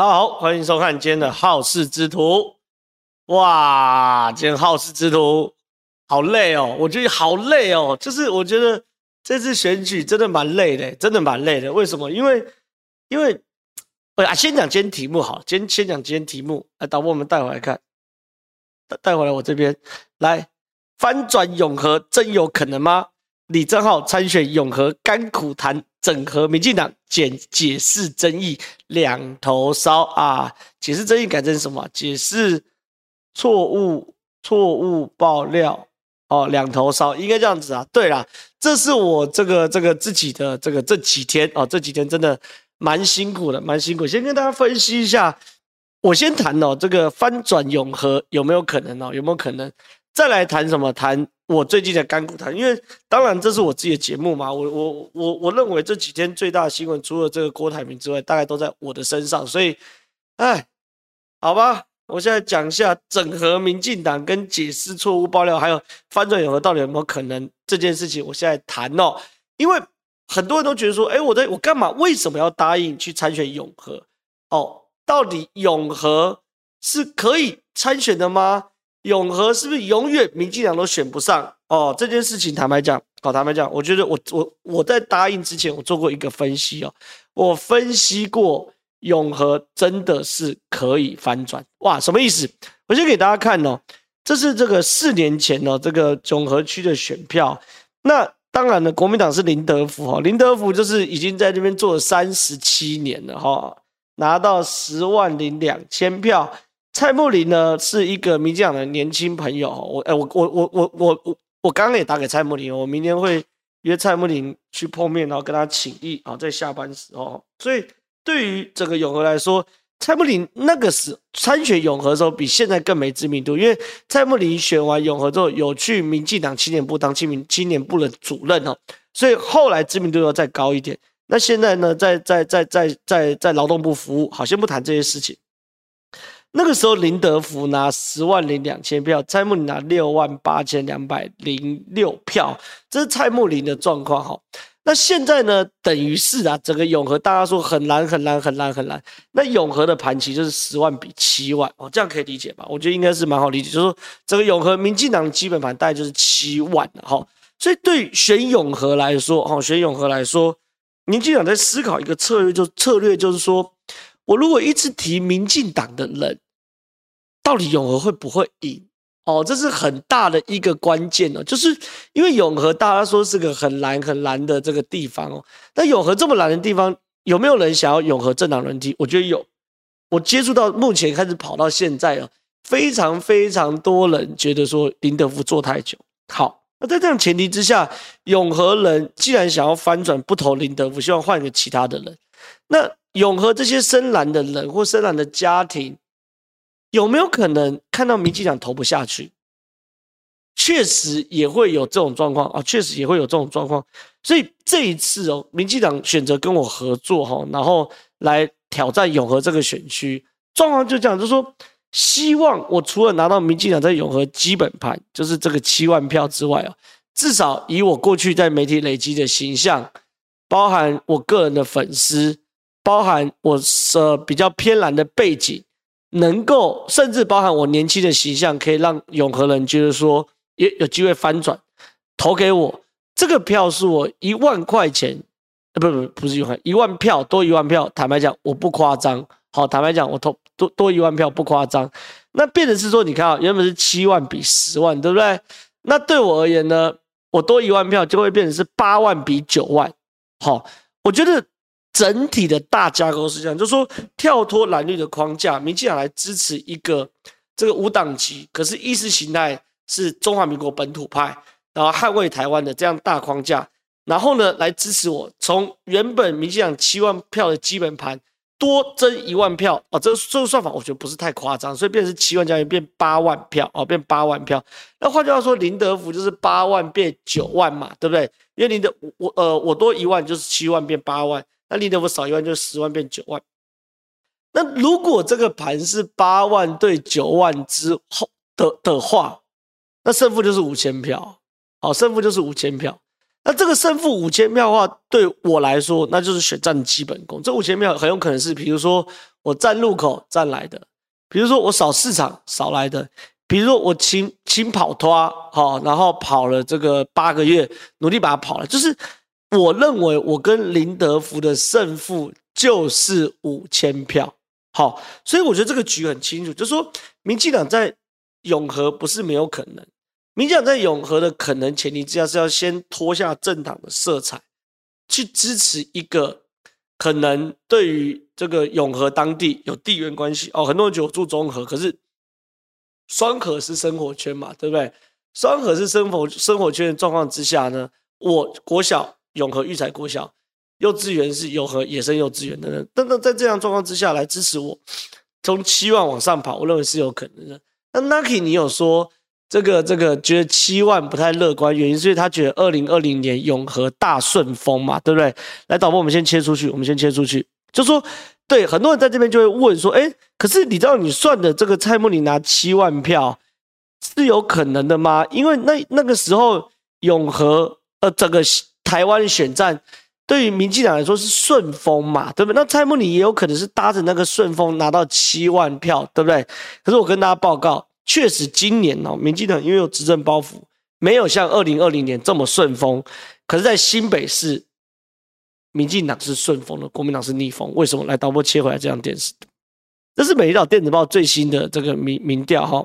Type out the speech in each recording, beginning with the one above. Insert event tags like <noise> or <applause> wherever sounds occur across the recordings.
大家好，欢迎收看今天的好事之徒。哇，今天好事之徒好累哦，我觉得好累哦。就是我觉得这次选举真的蛮累的，真的蛮累的。为什么？因为因为啊，先讲今天题目好，今天先讲今天题目。来，导播我们带回来看，带带回来我这边来，翻转永和真有可能吗？李正浩参选永和，甘苦谈整合民进党，解解释争议两头烧啊！解释争议改成什么？解释错误错误爆料哦，两头烧应该这样子啊。对啦，这是我这个这个自己的这个这几天哦，这几天真的蛮辛苦的，蛮辛苦。先跟大家分析一下，我先谈哦，这个翻转永和有没有可能哦？有没有可能？再来谈什么？谈。我最近的甘苦谈，因为当然这是我自己的节目嘛，我我我我认为这几天最大的新闻，除了这个郭台铭之外，大概都在我的身上，所以，哎，好吧，我现在讲一下整合民进党跟解释错误爆料，还有翻转永和到底有没有可能这件事情，我现在谈哦，因为很多人都觉得说，哎，我在我干嘛？为什么要答应去参选永和？哦，到底永和是可以参选的吗？永和是不是永远民进党都选不上哦？这件事情坦白讲，好坦白讲，我觉得我我我在答应之前，我做过一个分析哦，我分析过永和真的是可以翻转哇？什么意思？我先给大家看哦，这是这个四年前哦，这个永和区的选票。那当然了，国民党是林德福哈，林德福就是已经在这边做了三十七年了哈，拿到十万零两千票。蔡穆林呢，是一个民进党的年轻朋友，我哎，我我我我我我我刚刚也打给蔡穆林，我明天会约蔡穆林去碰面，然后跟他请益啊，在下班时候。所以对于整个永和来说，蔡穆林那个时参选永和的时候，比现在更没知名度，因为蔡穆林选完永和之后，有去民进党青年部当青年青年部的主任哦，所以后来知名度又再高一点。那现在呢，在在在在在在劳动部服务，好，先不谈这些事情。那个时候，林德福拿十万零两千票，蔡穆林拿六万八千两百零六票，这是蔡穆林的状况哈。那现在呢，等于是啊，整个永和大家说很难很难很难很难。那永和的盘棋就是十万比七万哦，这样可以理解吧？我觉得应该是蛮好理解，就是说整个永和民进党的基本盘大概就是七万哈。所以对选永和来说，哈，选永和来说，民进党在思考一个策略，就策略就是说。我如果一直提民进党的人，到底永和会不会赢？哦，这是很大的一个关键哦，就是因为永和大家说是个很蓝很蓝的这个地方哦。那永和这么蓝的地方，有没有人想要永和政党轮替？我觉得有。我接触到目前开始跑到现在哦，非常非常多人觉得说林德福做太久。好，那在这样前提之下，永和人既然想要翻转，不投林德福，希望换一个其他的人，那。永和这些深蓝的人或深蓝的家庭，有没有可能看到民进党投不下去？确实也会有这种状况啊，确实也会有这种状况。所以这一次哦，民进党选择跟我合作哈，然后来挑战永和这个选区，状况就这样，就是说希望我除了拿到民进党在永和基本盘，就是这个七万票之外啊，至少以我过去在媒体累积的形象，包含我个人的粉丝。包含我呃比较偏蓝的背景，能够甚至包含我年轻的形象，可以让永和人觉得说也有机会翻转，投给我这个票是我一万块钱，呃不不不是一万一万票多一万票，坦白讲我不夸张，好坦白讲我投多多一万票不夸张，那变成是说你看啊原本是七万比十万对不对？那对我而言呢，我多一万票就会变成是八万比九万，好我觉得。整体的大架构是这样，就是说跳脱蓝绿的框架，民进党来支持一个这个无党籍，可是意识形态是中华民国本土派，然后捍卫台湾的这样大框架，然后呢来支持我，从原本民进党七万票的基本盘多增一万票啊，这这个算法我觉得不是太夸张，所以变成七万加一变八万票哦，变八万票。那换句话说，林德福就是八万变九万嘛，对不对？因为林德我呃我多一万就是七万变八万。那林德福少一万，就十万变九万。那如果这个盘是八万对九万之后的的话，那胜负就是五千票。好，胜负就是五千票。那这个胜负五千票的话，对我来说，那就是选战基本功。这五千票很有可能是，比如说我站路口站来的，比如说我扫市场扫来的，比如说我轻轻跑拖好，然后跑了这个八个月，努力把它跑了。就是我认为我跟林德福的胜负就是五千票。好，所以我觉得这个局很清楚，就是说民进党在永和不是没有可能。民进党在永和的可能前提之下，是要先脱下政党的色彩，去支持一个可能对于这个永和当地有地缘关系哦。很多人觉得我住中和，可是双和是生活圈嘛，对不对？双和是生活生活圈的状况之下呢，我国小永和育才国小，幼稚园是永和野生幼稚园的人，等等，在这样状况之下来支持我，从七万往上跑，我认为是有可能的。那 Nucky 你有说？这个这个觉得七万不太乐观，原因是因为他觉得二零二零年永和大顺风嘛，对不对？来，导播，我们先切出去，我们先切出去，就说对，很多人在这边就会问说，哎，可是你知道你算的这个蔡慕林拿七万票是有可能的吗？因为那那个时候永和呃整个台湾选战对于民进党来说是顺风嘛，对不对？那蔡慕林也有可能是搭着那个顺风拿到七万票，对不对？可是我跟大家报告。确实，今年哦，民进党因为有执政包袱，没有像二零二零年这么顺风。可是，在新北市，民进党是顺风的，国民党是逆风。为什么？来，导播切回来这张电视，这是美丽岛电子报最新的这个民民调哈。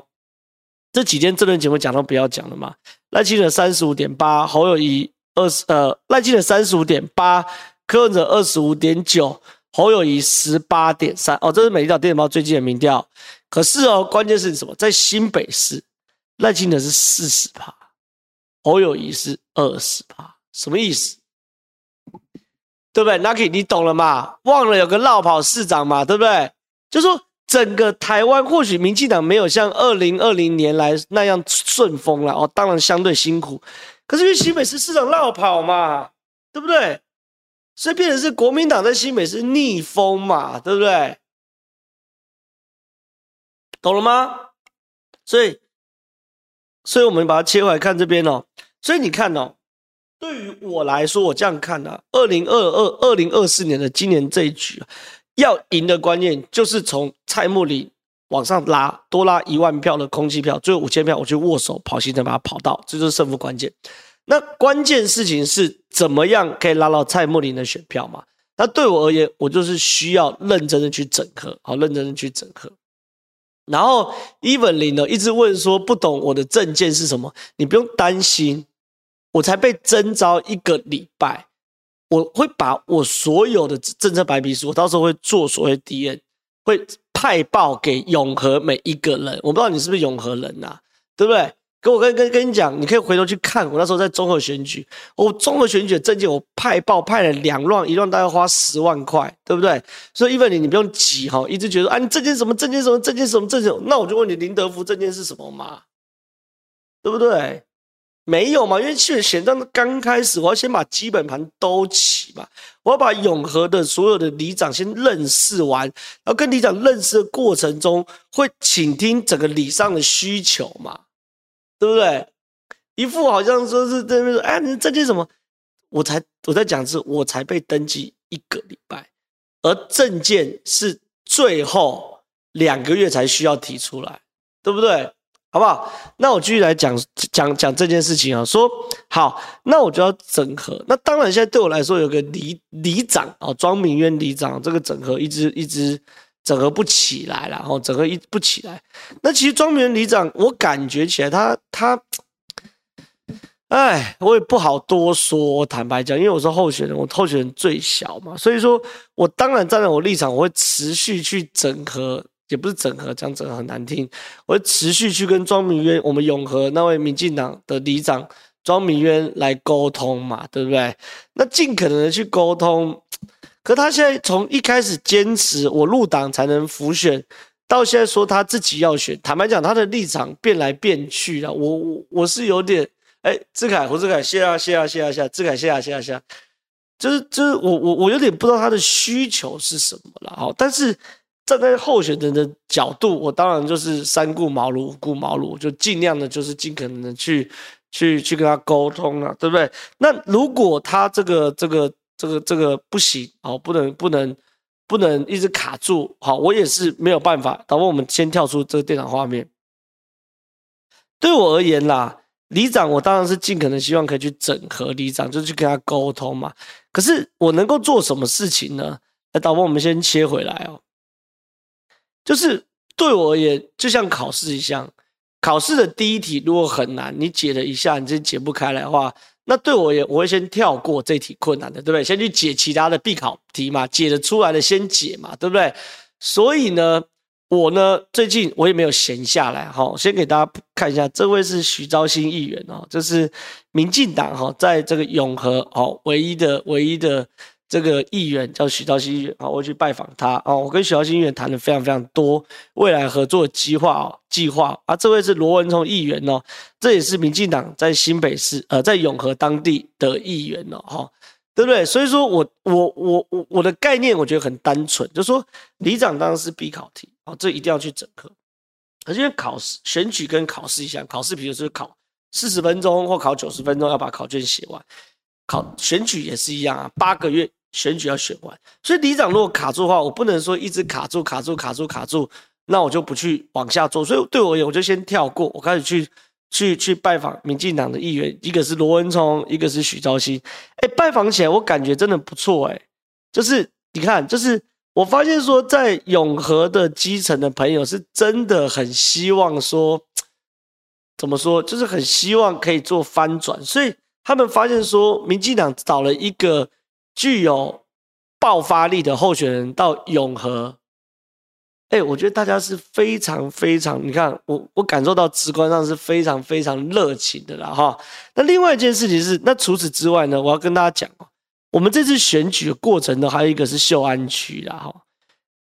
这几天这轮节目讲都不要讲了嘛。赖清德三十五点八，侯友谊二十呃，赖清德三十五点八，柯文哲二十五点九，侯友宜十八点三。哦，这是美丽岛电子报最近的民调。可是哦，关键是什么？在新北市，赖清德是四十趴，侯友宜是二十趴，什么意思？对不对？Naki，你懂了吗？忘了有个落跑市长嘛，对不对？就说整个台湾，或许民进党没有像二零二零年来那样顺风了哦，当然相对辛苦。可是因为新北市市长绕跑嘛，对不对？所以变成是国民党在新北是逆风嘛，对不对？懂了吗？所以，所以我们把它切回来看这边哦。所以你看哦，对于我来说，我这样看啊，二零二二、二零二四年的今年这一局啊，要赢的关键就是从蔡慕林往上拉，多拉一万票的空气票，最后五千票，我去握手跑行程把它跑到，这就是胜负关键。那关键事情是怎么样可以拉到蔡慕林的选票嘛？那对我而言，我就是需要认真的去整合，好，认真的去整合。然后，Evelyn 呢一直问说不懂我的政见是什么？你不用担心，我才被征召一个礼拜，我会把我所有的政策白皮书，我到时候会做所谓 D N 会派报给永和每一个人。我不知道你是不是永和人呐、对不对？跟我跟跟跟你讲，你可以回头去看我那时候在综合选举，我综合选举的证件我派报派了两乱，一乱大概花十万块，对不对？所以一 v 你你不用急哈，一直觉得啊你证件什么证件什么证件什么证件，那我就问你林德福证件是什么嘛？对不对？没有嘛，因为选选战刚开始，我要先把基本盘兜起嘛，我要把永和的所有的里长先认识完，然后跟里长认识的过程中，会倾听整个里上的需求嘛。对不对？一副好像说是那边说，哎，你证件什么？我才我在讲是，我才被登记一个礼拜，而证件是最后两个月才需要提出来，对不对？好不好？那我继续来讲讲讲这件事情啊。说好，那我就要整合。那当然，现在对我来说，有个里里长啊，庄明渊里长，这个整合一直一直。整合不起来了，然后整合一不起来。那其实庄明渊里长，我感觉起来他他，哎，我也不好多说。坦白讲，因为我是候选人，我候选人最小嘛，所以说我当然站在我立场，我会持续去整合，也不是整合，讲整合很难听，我会持续去跟庄明渊，我们永和那位民进党的里长庄明渊来沟通嘛，对不对？那尽可能的去沟通。可他现在从一开始坚持我入党才能辅选，到现在说他自己要选，坦白讲，他的立场变来变去啊。我我我是有点，哎，志凯胡志凯，谢啊谢啊谢啊谢，志凯谢啊谢啊谢，就是就是我我我有点不知道他的需求是什么了。好，但是站在候选人的角度，我当然就是三顾茅庐五顾茅庐，就尽量的就是尽可能的去。去去跟他沟通了，对不对？那如果他这个这个这个这个不行，哦，不能不能不能一直卡住，好，我也是没有办法。导播，我们先跳出这个电脑画面。对我而言啦，里长我当然是尽可能希望可以去整合里长，就去跟他沟通嘛。可是我能够做什么事情呢？来，导播，我们先切回来哦。就是对我而言，就像考试一样。考试的第一题如果很难，你解了一下，你真解不开来的话，那对我也我会先跳过这题困难的，对不对？先去解其他的必考题嘛，解得出来的先解嘛，对不对？所以呢，我呢最近我也没有闲下来哈，先给大家看一下，这位是徐昭兴议员哦，这是民进党哈，在这个永和哦唯一的唯一的。这个议员叫许昭兴议员，啊，我去拜访他啊。我跟许昭兴议员谈了非常非常多未来合作计划哦，计划啊。这位是罗文聪议员哦，这也是民进党在新北市呃，在永和当地的议员哦，哈，对不对？所以说我我我我我的概念我觉得很单纯，就是说里长当然是必考题哦，这一定要去整合。而且考试选举跟考试一样，考试比如说考四十分钟或考九十分钟要把考卷写完。考选举也是一样啊，八个月选举要选完，所以里长如果卡住的话，我不能说一直卡住、卡住、卡住、卡住，那我就不去往下做。所以对我而言，我就先跳过，我开始去去去拜访民进党的议员，一个是罗文聪，一个是许昭兴。哎，拜访起来我感觉真的不错哎，就是你看，就是我发现说，在永和的基层的朋友是真的很希望说，怎么说，就是很希望可以做翻转，所以。他们发现说，民进党找了一个具有爆发力的候选人到永和，哎，我觉得大家是非常非常，你看我我感受到直观上是非常非常热情的啦哈。那另外一件事情是，那除此之外呢，我要跟大家讲哦，我们这次选举的过程呢，还有一个是秀安区啦哈，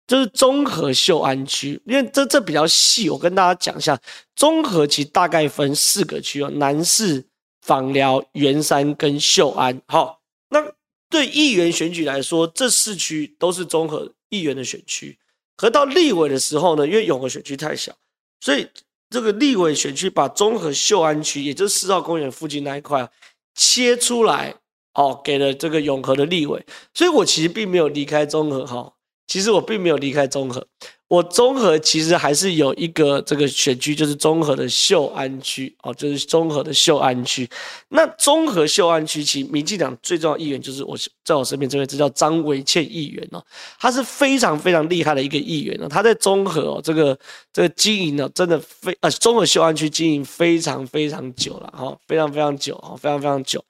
就是综合秀安区，因为这这比较细，我跟大家讲一下，综合其实大概分四个区哦，南市。访寮、圆山跟秀安，好，那对议员选举来说，这四区都是综合议员的选区。可到立委的时候呢，因为永和选区太小，所以这个立委选区把综合秀安区，也就是四号公园附近那一块切出来，哦，给了这个永和的立委。所以我其实并没有离开综合，哈，其实我并没有离开综合。我综合其实还是有一个这个选区，就是综合的秀安区哦，就是综合的秀安区。那综合秀安区其实民进党最重要议员就是我在我身边这位，这叫张维倩议员哦，他是非常非常厉害的一个议员哦，他在综合哦这个这个经营呢，真的非呃综合秀安区经营非常非常久了哈，非常非常久哈，非常非常久。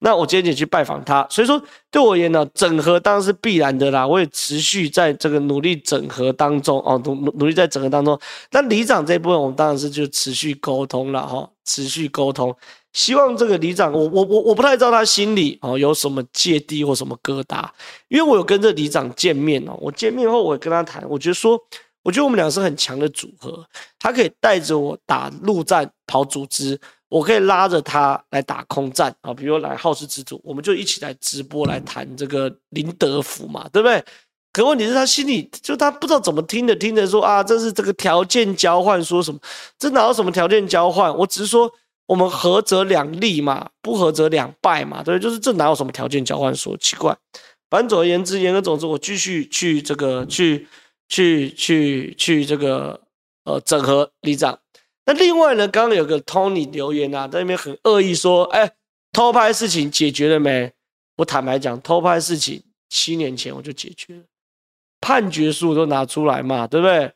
那我今天也去拜访他，所以说对我而言呢，整合当然是必然的啦。我也持续在这个努力整合当中哦，努努力在整合当中。那里长这一部分，我们当然是就持续沟通了哈，持续沟通，希望这个里长，我我我我不太知道他心里哦有什么芥蒂或什么疙瘩，因为我有跟这里长见面哦，我见面后我跟他谈，我觉得说，我觉得我们俩是很强的组合，他可以带着我打陆战跑组织。我可以拉着他来打空战啊，比如来好事之主，我们就一起来直播来谈这个林德福嘛，对不对？可问题是他心里就他不知道怎么听着，听着说啊，这是这个条件交换，说什么？这哪有什么条件交换？我只是说我们合则两利嘛，不合则两败嘛，对，就是这哪有什么条件交换？说奇怪，反正总而言之，言而总之，我继续去这个去去去去这个呃整合里长。那另外呢，刚刚有个 Tony 留言啊，在那边很恶意说：“哎，偷拍事情解决了没？”我坦白讲，偷拍事情七年前我就解决了，判决书都拿出来嘛，对不对？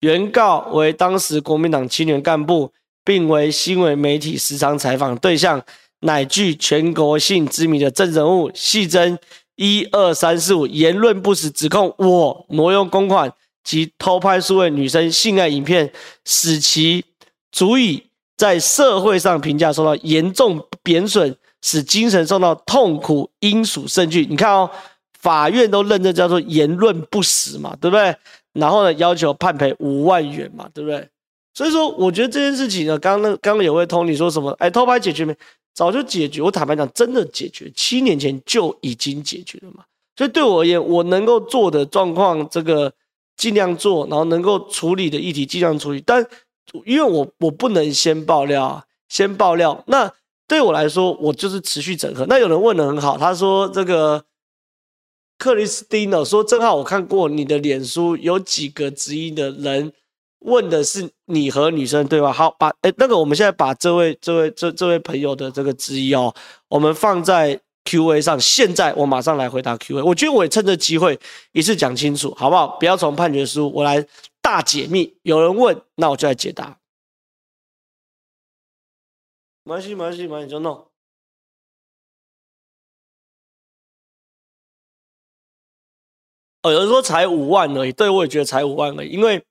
原告为当时国民党青年干部，并为新闻媒体时常采访对象，乃具全国性知名的政治人物，细征一二三四五言论不实，指控我挪用公款。及偷拍数位女生性爱影片，使其足以在社会上评价受到严重贬损，使精神受到痛苦，应属审具。你看哦，法院都认证叫做言论不实嘛，对不对？然后呢，要求判赔五万元嘛，对不对？所以说，我觉得这件事情呢，刚刚刚刚有位通你说什么？哎，偷拍解决没？早就解决。我坦白讲，真的解决，七年前就已经解决了嘛。所以对我而言，我能够做的状况，这个。尽量做，然后能够处理的议题尽量处理，但因为我我不能先爆料啊，先爆料。那对我来说，我就是持续整合。那有人问的很好，他说这个克里斯蒂娜说，正好我看过你的脸书，有几个质疑的人问的是你和女生对话。好，把哎那个我们现在把这位这位这这位朋友的这个质疑哦，我们放在。Q&A 上，现在我马上来回答 Q&A。我觉得我也趁这机会一次讲清楚，好不好？不要从判决书，我来大解密。有人问，那我就来解答。没关系，没关系，没关系，就弄。哦，有人说才五万而已，对，我也觉得才五万而已。因为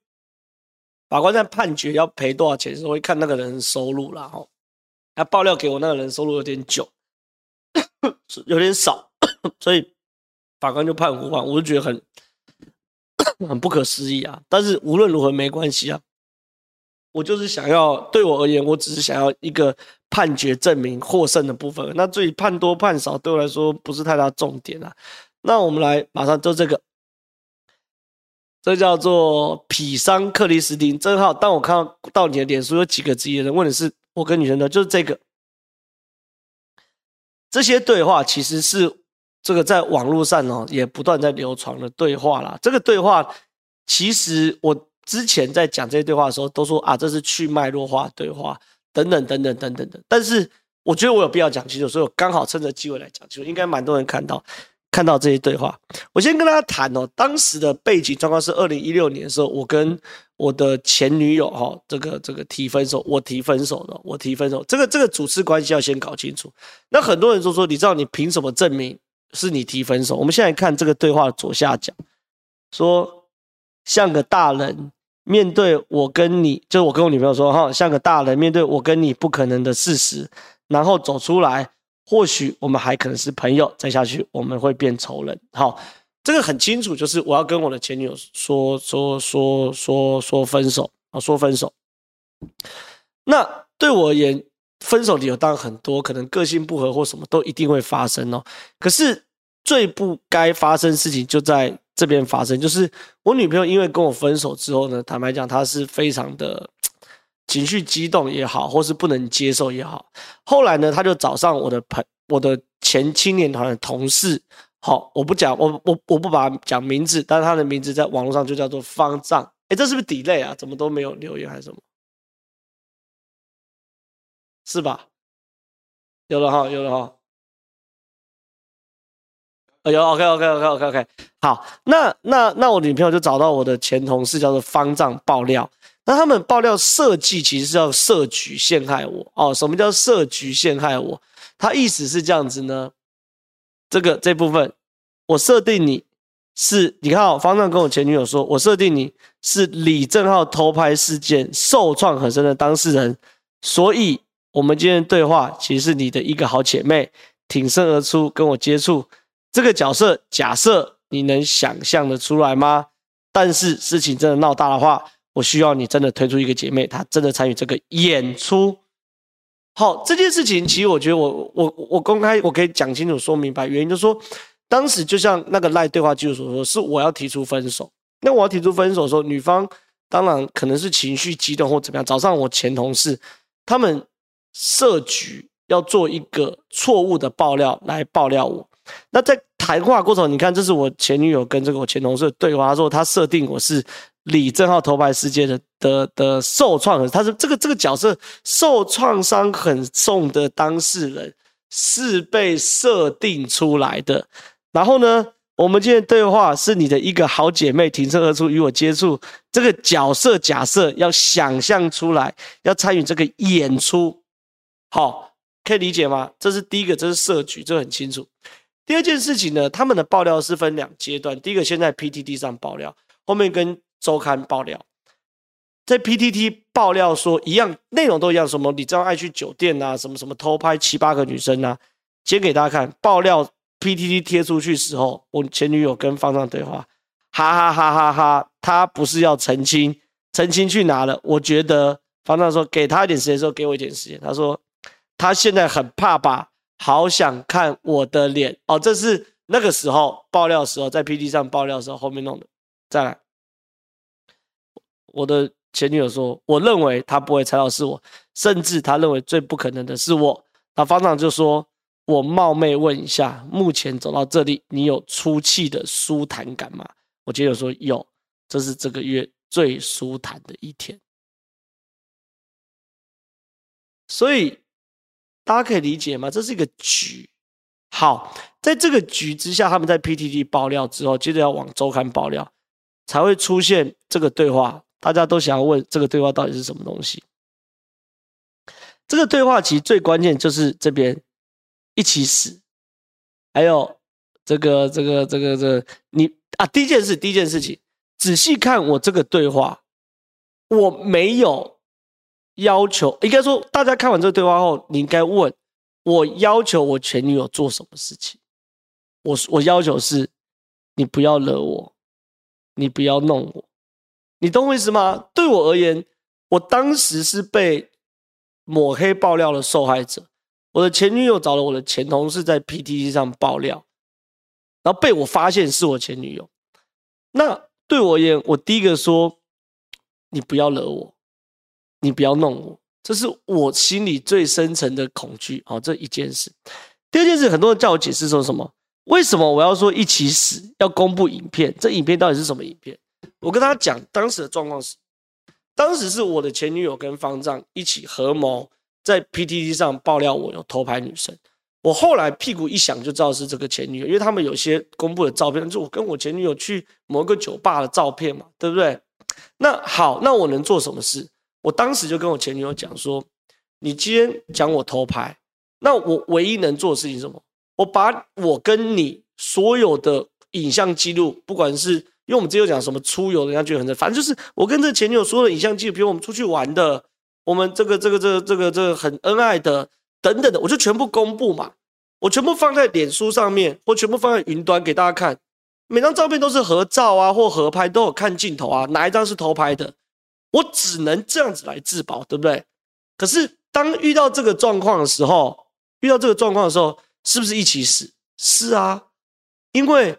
法官在判决要赔多少钱的时候，会看那个人收入啦。哈。他爆料给我那个人收入有点久。<coughs> 有点少，<coughs> 所以法官就判五万，我就觉得很 <coughs> 很不可思议啊！但是无论如何没关系啊，我就是想要，对我而言，我只是想要一个判决证明获胜的部分。那至于判多判少，对我来说不是太大重点啊。那我们来马上做这个，这叫做匹桑克里斯汀。正好当我看到到你的脸书有几个职业人问的是我跟女生的，就是这个。这些对话其实是这个在网络上哦，也不断在流传的对话啦。这个对话其实我之前在讲这些对话的时候，都说啊，这是去脉络化对话等等等等等等的。但是我觉得我有必要讲清楚，所以我刚好趁着机会来讲清楚，应该蛮多人看到。看到这些对话，我先跟大家谈哦。当时的背景状况是二零一六年的时候，我跟我的前女友哈，这个这个提分手，我提分手的，我提分手。这个这个主次关系要先搞清楚。那很多人都说，你知道你凭什么证明是你提分手？我们现在看这个对话的左下角，说像个大人面对我跟你，就是我跟我女朋友说哈，像个大人面对我跟你不可能的事实，然后走出来。或许我们还可能是朋友，再下去我们会变仇人。好，这个很清楚，就是我要跟我的前女友说说说说说分手啊，说分手。那对我而言，分手理由当然很多，可能个性不合或什么都一定会发生哦。可是最不该发生事情就在这边发生，就是我女朋友因为跟我分手之后呢，坦白讲，她是非常的。情绪激动也好，或是不能接受也好，后来呢，他就找上我的朋，我的前青年团的同事。好，我不讲，我我我不把他讲名字，但是他的名字在网络上就叫做方丈。哎，这是不是 delay 啊？怎么都没有留言还是什么？是吧？有了哈，有了哈。有 OK OK OK OK OK。好，那那那我女朋友就找到我的前同事，叫做方丈爆料。那他们爆料设计其实是要设局陷害我哦。什么叫设局陷害我？他意思是这样子呢？这个这部分我设定你是，你看哦，方丈跟我前女友说，我设定你是李正浩偷拍事件受创很深的当事人，所以我们今天对话其实是你的一个好姐妹挺身而出跟我接触这个角色。假设你能想象得出来吗？但是事情真的闹大的话。我需要你真的推出一个姐妹，她真的参与这个演出。好，这件事情其实我觉得我我我公开我可以讲清楚说明白，原因就是说，当时就像那个赖对话记录所说，是我要提出分手。那我要提出分手的时候，女方当然可能是情绪激动或怎么样，早上我前同事，他们设局要做一个错误的爆料来爆料我。那在谈话过程，你看，这是我前女友跟这个我前同事的对话，他说他设定我是。李正浩头牌事件的的的受创，他是这个这个角色受创伤很重的当事人，是被设定出来的。然后呢，我们今天对话是你的一个好姐妹挺身而出与我接触，这个角色假设要想象出来，要参与这个演出，好，可以理解吗？这是第一个，这是设局，这很清楚。第二件事情呢，他们的爆料是分两阶段，第一个先在 PTT 上爆料，后面跟。周刊爆料，在 PTT 爆料说一样内容都一样，什么李正浩爱去酒店啊，什么什么偷拍七八个女生啊，先给大家看爆料 PTT 贴出去时候，我前女友跟方丈对话，哈哈哈哈哈，他不是要澄清，澄清去哪了？我觉得方丈说给他一点时间，说给我一点时间，他说他现在很怕吧，好想看我的脸哦，这是那个时候爆料时候在 PTT 上爆料时候后面弄的，再来。我的前女友说：“我认为他不会猜到是我，甚至他认为最不可能的是我。”那方丈就说：“我冒昧问一下，目前走到这里，你有出气的舒坦感吗？”我前女友说：“有，这是这个月最舒坦的一天。”所以大家可以理解吗？这是一个局。好，在这个局之下，他们在 PTT 爆料之后，接着要往周刊爆料，才会出现这个对话。大家都想要问这个对话到底是什么东西？这个对话其实最关键就是这边一起死，还有这个这个这个这个你啊，第一件事，第一件事情，仔细看我这个对话，我没有要求，应该说大家看完这个对话后，你应该问。我要求我前女友做什么事情？我我要求是，你不要惹我，你不要弄我，你懂我意思吗？对我而言，我当时是被抹黑爆料的受害者。我的前女友找了我的前同事在 PTT 上爆料，然后被我发现是我前女友。那对我而言，我第一个说，你不要惹我，你不要弄我。这是我心里最深层的恐惧，好，这一件事。第二件事，很多人叫我解释说什么？为什么我要说一起死？要公布影片？这影片到底是什么影片？我跟他讲，当时的状况是，当时是我的前女友跟方丈一起合谋，在 PTT 上爆料我有偷拍女生。我后来屁股一想就知道是这个前女友，因为他们有些公布的照片，就我跟我前女友去某个酒吧的照片嘛，对不对？那好，那我能做什么事？我当时就跟我前女友讲说：“你今天讲我偷拍，那我唯一能做的事情是什么？我把我跟你所有的影像记录，不管是因为我们之前有讲什么出游，人家觉得很正，反正就是我跟这前女友说的影像记录，比如我们出去玩的，我们这个这个这个这个这个很恩爱的等等的，我就全部公布嘛，我全部放在脸书上面，或全部放在云端给大家看，每张照片都是合照啊或合拍，都有看镜头啊，哪一张是偷拍的？”我只能这样子来自保，对不对？可是当遇到这个状况的时候，遇到这个状况的时候，是不是一起死？是啊，因为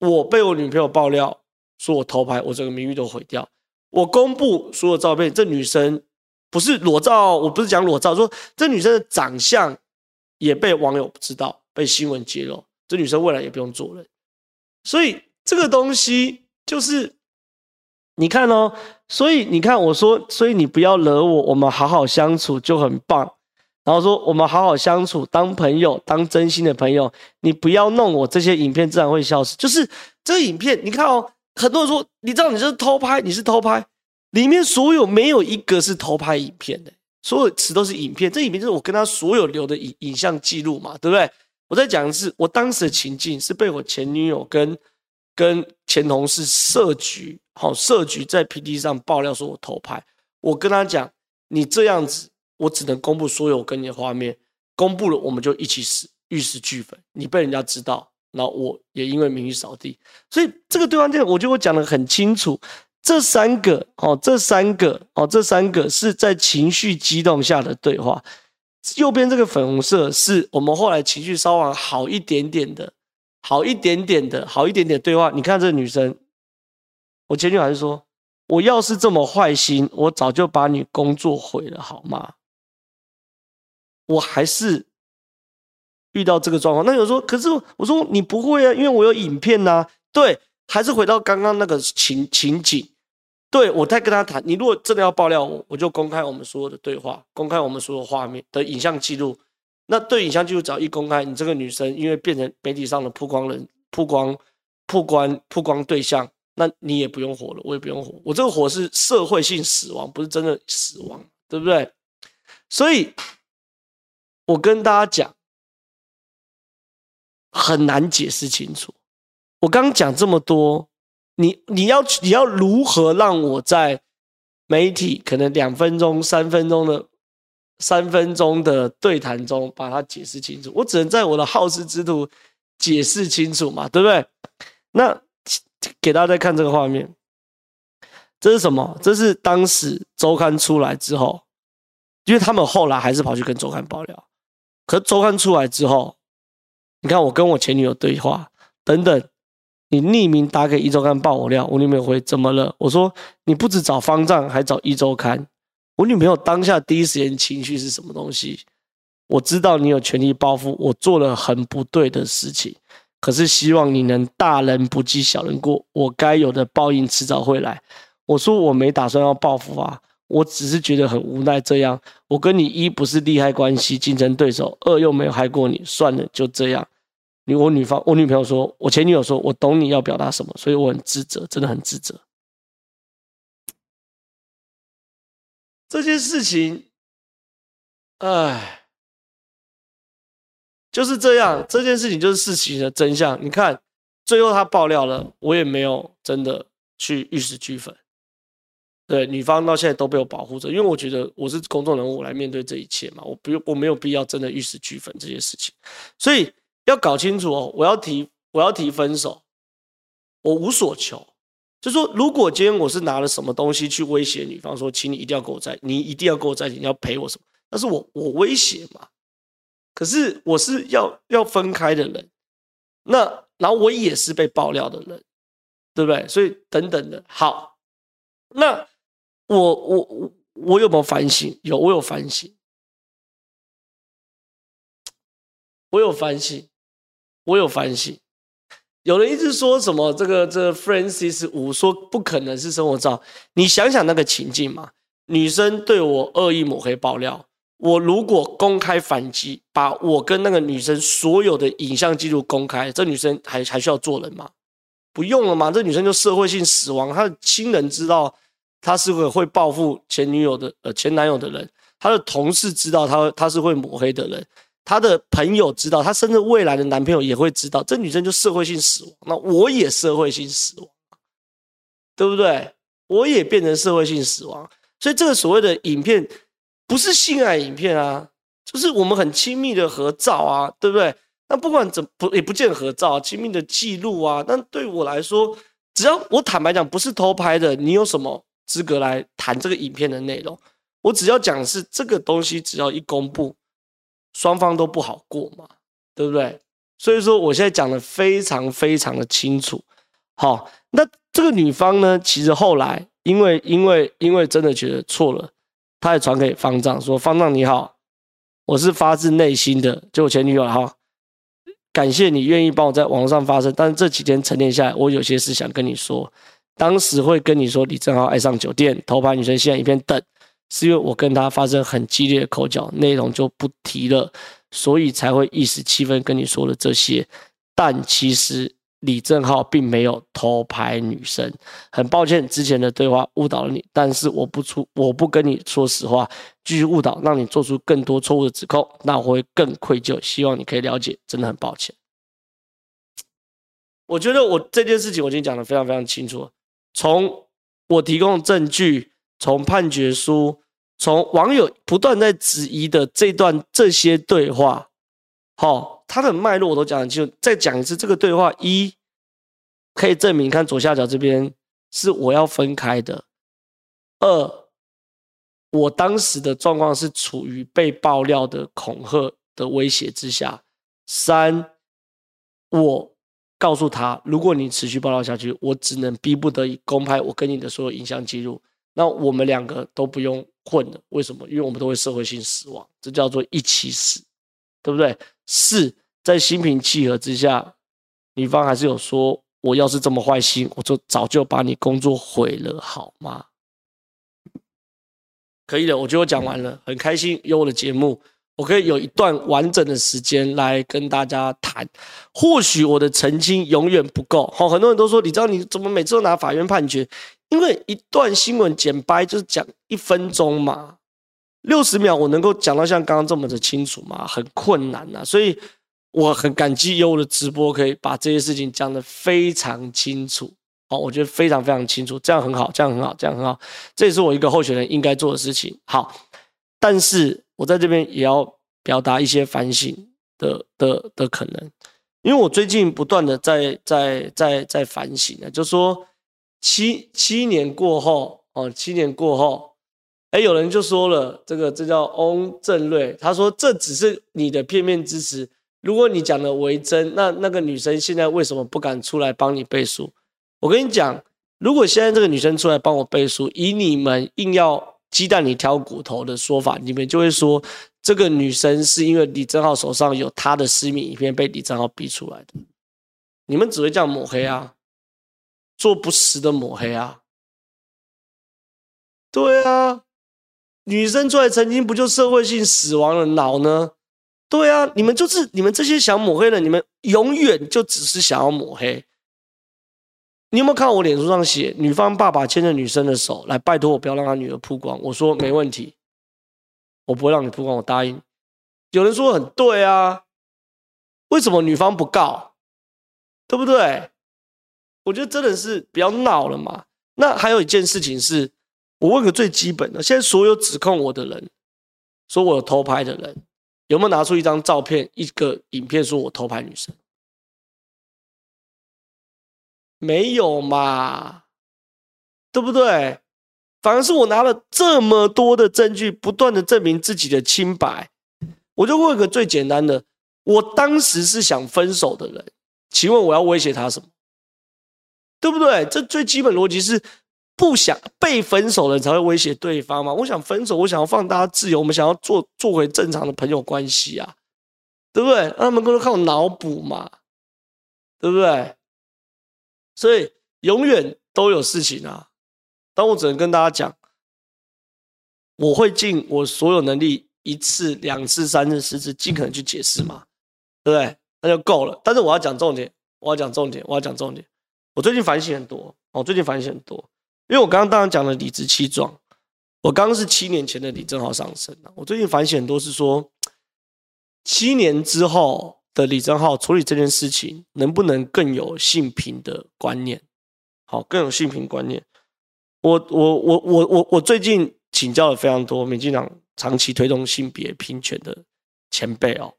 我被我女朋友爆料说我偷拍，我整个名誉都毁掉。我公布所有照片，这女生不是裸照，我不是讲裸照，说这女生的长相也被网友知道，被新闻揭露，这女生未来也不用做人。所以这个东西就是。你看哦，所以你看我说，所以你不要惹我，我们好好相处就很棒。然后说我们好好相处，当朋友，当真心的朋友。你不要弄我，这些影片自然会消失。就是这个影片，你看哦，很多人说，你知道你这是偷拍，你是偷拍，里面所有没有一个是偷拍影片的，所有词都是影片。这影片就是我跟他所有留的影影像记录嘛，对不对？我在讲的是我当时的情境是被我前女友跟。跟前同事设局，好设局在 P D 上爆料说我偷拍，我跟他讲，你这样子，我只能公布所有跟你的画面，公布了我们就一起死，玉石俱焚。你被人家知道，然后我也因为名誉扫地，所以这个对话内容，我觉得我讲的很清楚，这三个哦，这三个哦，这三个是在情绪激动下的对话，右边这个粉红色是我们后来情绪稍微好一点点的。好一点点的，好一点点对话。你看这个女生，我前女友还是说，我要是这么坏心，我早就把你工作毁了，好吗？我还是遇到这个状况。那有说，可是我说你不会啊，因为我有影片呐、对，还是回到刚刚那个情情景。对，我在跟他谈，你如果真的要爆料我，我就公开我们所有的对话，公开我们所有画面的影像记录。那对影像记录只要一公开，你这个女生因为变成媒体上的曝光人、曝光、曝光、曝光对象，那你也不用活了，我也不用活。我这个活是社会性死亡，不是真的死亡，对不对？所以，我跟大家讲，很难解释清楚。我刚讲这么多，你你要你要如何让我在媒体可能两分钟、三分钟的？三分钟的对谈中，把它解释清楚。我只能在我的好事之徒解释清楚嘛，对不对？那给大家再看这个画面，这是什么？这是当时周刊出来之后，因为他们后来还是跑去跟周刊爆料。可周刊出来之后，你看我跟我前女友对话等等，你匿名打给一周刊爆我料，我女朋友回怎么了？我说你不止找方丈，还找一周刊。我女朋友当下第一时间情绪是什么东西？我知道你有权利报复，我做了很不对的事情，可是希望你能大人不计小人过，我该有的报应迟早会来。我说我没打算要报复啊，我只是觉得很无奈。这样，我跟你一不是利害关系、竞争对手，二又没有害过你，算了，就这样。你我女方，我女朋友说，我前女友说，我懂你要表达什么，所以我很自责，真的很自责。这件事情，哎，就是这样。这件事情就是事情的真相。你看，最后他爆料了，我也没有真的去玉石俱焚。对，女方到现在都被我保护着，因为我觉得我是公众人物，我来面对这一切嘛，我不用，我没有必要真的玉石俱焚这些事情，所以。要搞清楚哦，我要提我要提分手，我无所求。就说如果今天我是拿了什么东西去威胁女方，说请你一定要跟我在，你一定要跟我在一起，你要赔我什么？那是我我威胁嘛。可是我是要要分开的人，那然后我也是被爆料的人，对不对？所以等等的，好，那我我我我有没有反省？有，我有反省，我有反省。我有反省，有人一直说什么这个这个 Francis 五说不可能是生活照，你想想那个情境嘛，女生对我恶意抹黑爆料，我如果公开反击，把我跟那个女生所有的影像记录公开，这女生还还需要做人吗？不用了吗？这女生就社会性死亡，她的亲人知道他是个会报复前女友的呃前男友的人，他的同事知道他他是会抹黑的人。他的朋友知道，他甚至未来的男朋友也会知道，这女生就社会性死亡。那我也社会性死亡，对不对？我也变成社会性死亡。所以这个所谓的影片不是性爱影片啊，就是我们很亲密的合照啊，对不对？那不管怎不也不见合照，啊亲密的记录啊。但对我来说，只要我坦白讲不是偷拍的，你有什么资格来谈这个影片的内容？我只要讲的是这个东西，只要一公布。双方都不好过嘛，对不对？所以说，我现在讲的非常非常的清楚。好，那这个女方呢，其实后来因为因为因为真的觉得错了，她也传给方丈说：“方丈你好，我是发自内心的，就我前女友哈，感谢你愿意帮我在网上发声，但是这几天沉淀下来，我有些事想跟你说。当时会跟你说李正浩爱上酒店偷拍女生，现在一边等。”是因为我跟他发生很激烈的口角，内容就不提了，所以才会一时气愤跟你说了这些。但其实李正浩并没有偷拍女生，很抱歉之前的对话误导了你。但是我不出，我不跟你说实话，继续误导，让你做出更多错误的指控，那我会更愧疚。希望你可以了解，真的很抱歉。我觉得我这件事情我已经讲得非常非常清楚了，从我提供的证据。从判决书，从网友不断在质疑的这段这些对话，好，它的脉络我都讲很清楚。再讲一次，这个对话一可以证明，看左下角这边是我要分开的。二，我当时的状况是处于被爆料的恐吓的威胁之下。三，我告诉他，如果你持续报道下去，我只能逼不得已公开我跟你的所有影像记录。那我们两个都不用混了，为什么？因为我们都会社会性死亡，这叫做一起死，对不对？四，在心平气和之下，女方还是有说，我要是这么坏心，我就早就把你工作毁了，好吗？可以的，我觉得我讲完了，很开心有我的节目，我可以有一段完整的时间来跟大家谈。或许我的澄清永远不够，好，很多人都说，你知道你怎么每次都拿法院判决？因为一段新闻简掰就是讲一分钟嘛，六十秒我能够讲到像刚刚这么的清楚吗？很困难呐，所以我很感激有我的直播可以把这些事情讲得非常清楚。好，我觉得非常非常清楚，这样很好，这样很好，这样很好，这也是我一个候选人应该做的事情。好，但是我在这边也要表达一些反省的的的可能，因为我最近不断的在在在在反省呢，就是说。七七年过后哦，七年过后，哎，有人就说了，这个这叫翁正瑞，他说这只是你的片面之词，如果你讲的为真，那那个女生现在为什么不敢出来帮你背书？我跟你讲，如果现在这个女生出来帮我背书，以你们硬要鸡蛋里挑骨头的说法，你们就会说这个女生是因为李正浩手上有她的私密影片被李正浩逼出来的。你们只会这样抹黑啊，做不实的抹黑啊。对啊，女生出来曾经不就社会性死亡了脑呢？对啊，你们就是你们这些想抹黑的，你们永远就只是想要抹黑。你有没有看我脸书上写，女方爸爸牵着女生的手来拜托我不要让她女儿曝光？我说没问题，我不会让你曝光，我答应。有人说很对啊，为什么女方不告？对不对？我觉得真的是不要闹了嘛。那还有一件事情是，我问个最基本的，现在所有指控我的人，说我有偷拍的人，有没有拿出一张照片、一个影片说我偷拍女生？没有嘛，对不对？反而是我拿了这么多的证据，不断的证明自己的清白。我就问个最简单的：我当时是想分手的人，请问我要威胁他什么？对不对？这最基本逻辑是不想被分手的人才会威胁对方嘛。我想分手，我想要放大家自由，我们想要做做回正常的朋友关系啊，对不对？那他们都靠脑补嘛，对不对？所以永远都有事情啊，但我只能跟大家讲，我会尽我所有能力，一次、两次、三次、四次，尽可能去解释嘛，对不对？那就够了。但是我要讲重点，我要讲重点，我要讲重点。我最近反省很多，我最近反省很多，因为我刚刚当然讲了理直气壮，我刚刚是七年前的李正浩上身，我最近反省很多是说，七年之后。的李正浩处理这件事情，能不能更有性平的观念？好，更有性平观念。我我我我我我最近请教了非常多民进党长期推动性别平权的前辈哦，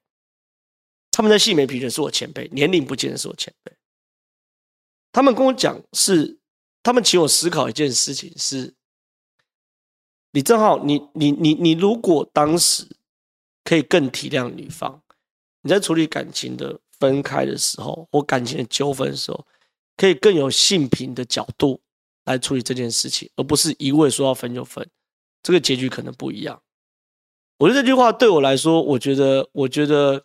他们在性别平权是我前辈，年龄不见得是我前辈。他们跟我讲是，他们请我思考一件事情是，李正浩，你你你你如果当时可以更体谅女方。你在处理感情的分开的时候，或感情的纠纷的时候，可以更有性平的角度来处理这件事情，而不是一味说要分就分，这个结局可能不一样。我觉得这句话对我来说，我觉得，我觉得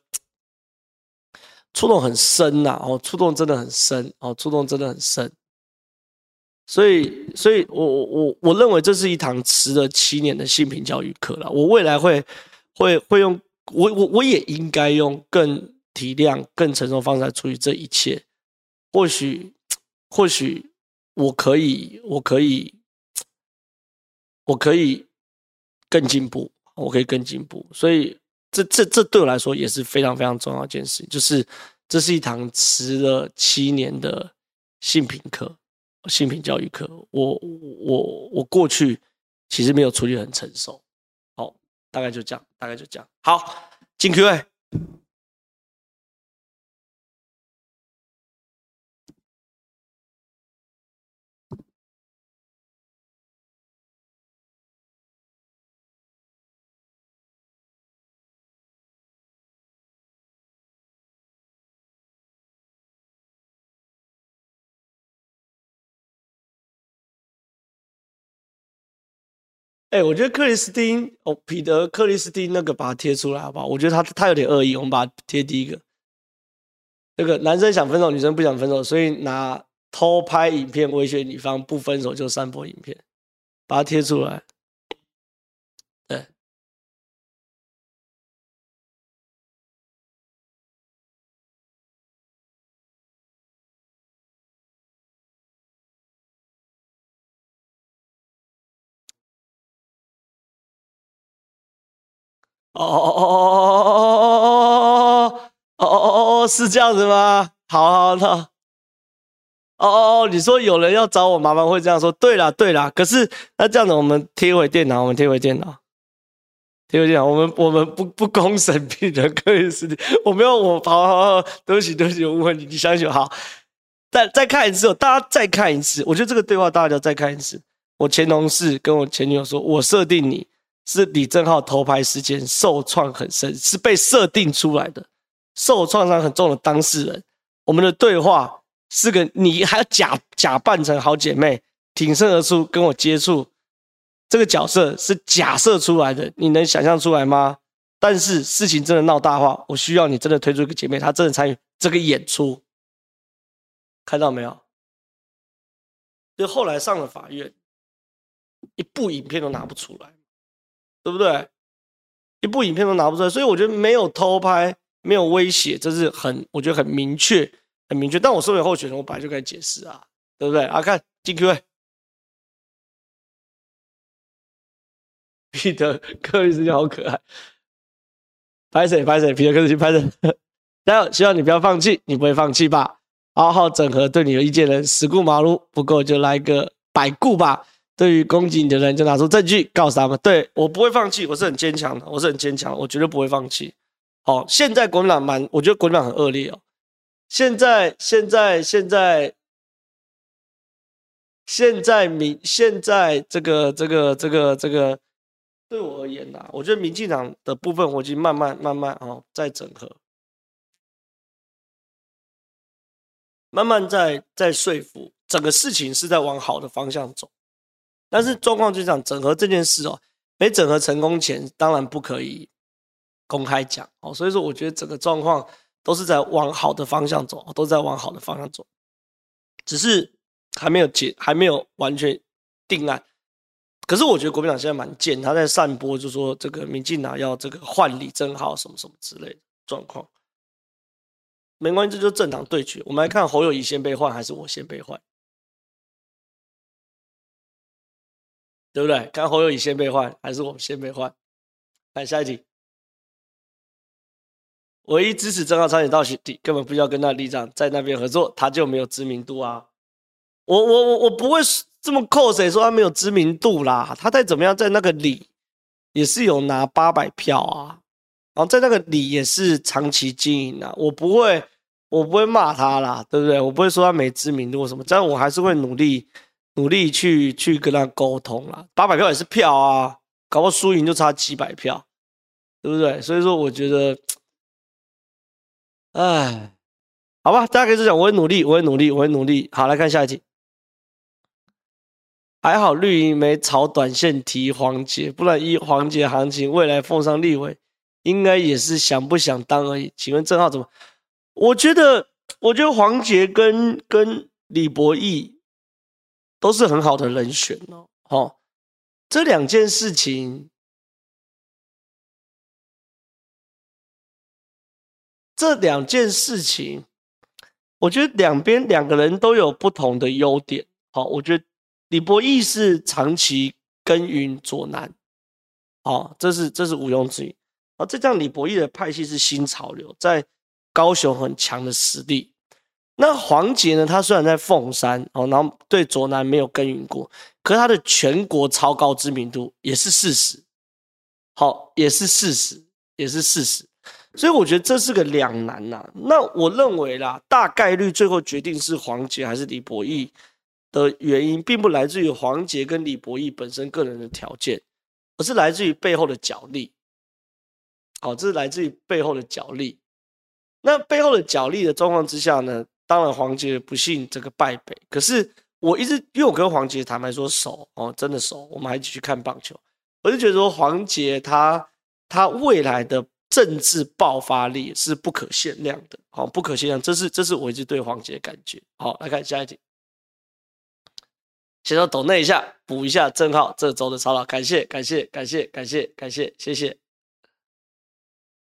触动很深呐，哦，触动真的很深，哦，触动真的很深。所以，所以我我我我认为这是一堂迟了七年的性平教育课了。我未来会会会用。我我我也应该用更体谅、更成熟的方式来处理这一切。或许，或许我可以，我可以，我可以更进步，我可以更进步。所以，这这这对我来说也是非常非常重要一件事，就是这是一堂迟了七年的性平课、性平教育课。我我我过去其实没有处理很成熟。好大概就这样，大概就这样。好，进 Q&A。哎、我觉得克里斯汀哦，彼得克里斯汀那个把它贴出来好不好？我觉得他他有点恶意，我们把它贴第一个。那个男生想分手，女生不想分手，所以拿偷拍影片威胁女方不分手就散播影片，把它贴出来。哦哦哦哦哦哦哦哦哦哦哦哦哦，是这样子吗？好好的。哦哦哦，你说有人要找我麻烦会这样说？对啦对啦，可是那这样子，我们贴回电脑，我们贴回电脑，贴回电脑，我们我们不不公审病人可以是你，我没有我好好好，对不起对不起，我误会你，你相信我好。再再看一次，大家再看一次，我觉得这个对话大家要再看一次。我前同事跟我前女友说，我设定你。是李正浩偷拍事件受创很深，是被设定出来的。受创伤很重的当事人，我们的对话是个你还要假假扮成好姐妹，挺身而出跟我接触，这个角色是假设出来的，你能想象出来吗？但是事情真的闹大话，我需要你真的推出一个姐妹，她真的参与这个演出，看到没有？就后来上了法院，一部影片都拿不出来，对不对？一部影片都拿不出来，所以我觉得没有偷拍，没有威胁，这是很我觉得很明确，很明确。但我身为候选人，我本来就该解释啊，对不对？啊，看进 Q A，彼得克里斯汀好可爱，拍谁拍谁，彼得克里斯汀拍谁，加油！希望你不要放弃，你不会放弃吧？好好整合对你有意见的人，十顾马路不够就来个百顾吧。对于攻击你的人，就拿出证据告诉他们。对，我不会放弃，我是很坚强的，我是很坚强，我绝对不会放弃。好，现在国民党蛮，我觉得国民党很恶劣哦。现在，现在，现在，现在民，现在这个，这个，这个，这个，对我而言呐，我觉得民进党的部分，我已经慢慢，慢慢哦，在整合，慢慢在在说服，整个事情是在往好的方向走。但是状况就是这样，整合这件事哦，没整合成功前，当然不可以公开讲哦。所以说，我觉得整个状况都是在往好的方向走，都在往好的方向走，只是还没有结，还没有完全定案。可是我觉得国民党现在蛮贱，他在散播，就说这个民进党要这个换李正浩什么什么之类的状况。没关系，这就是政党对决。我们来看侯友谊先被换，还是我先被换？对不对？看侯友宜先被换，还是我们先被换？来下一题。唯一支持正皓参选到底，根本不需要跟那里长在那边合作，他就没有知名度啊！我我我我不会这么扣谁说他没有知名度啦？他再怎么样，在那个里也是有拿八百票啊，然后在那个里也是长期经营啊。我不会，我不会骂他啦，对不对？我不会说他没知名度什么，这样我还是会努力。努力去去跟他沟通啦，八百票也是票啊，搞不好输赢就差几百票，对不对？所以说，我觉得，哎，好吧，大家可以这样，我会努力，我会努力，我会努力。好，来看下一题。还好绿营没炒短线提黄杰，不然一黄杰行情，未来奉上立委，应该也是想不想当而已。请问郑浩怎么？我觉得，我觉得黄杰跟跟李博毅。都是很好的人选哦，哦，这两件事情，这两件事情，我觉得两边两个人都有不同的优点。好，我觉得李博毅是长期耕耘左南，哦，这是这是毋庸置疑。啊，这张李博毅的派系是新潮流，在高雄很强的实力。那黄杰呢？他虽然在凤山哦，然后对左南没有耕耘过，可是他的全国超高知名度也是事实，好，也是事实，也是事实。所以我觉得这是个两难呐。那我认为啦，大概率最后决定是黄杰还是李博毅的原因，并不来自于黄杰跟李博毅本身个人的条件，而是来自于背后的角力。好，这是来自于背后的角力。那背后的角力的状况之下呢？当然，黄杰不幸这个败北。可是我一直，因为我跟黄杰坦白说熟哦，真的熟，我们还一起去看棒球。我就觉得说，黄杰他他未来的政治爆发力是不可限量的，好，不可限量。这是这是我一直对黄杰的感觉。好，来看下一题。先说抖内一下，补一下正皓这周的操劳，感谢感谢感谢感谢感谢谢谢。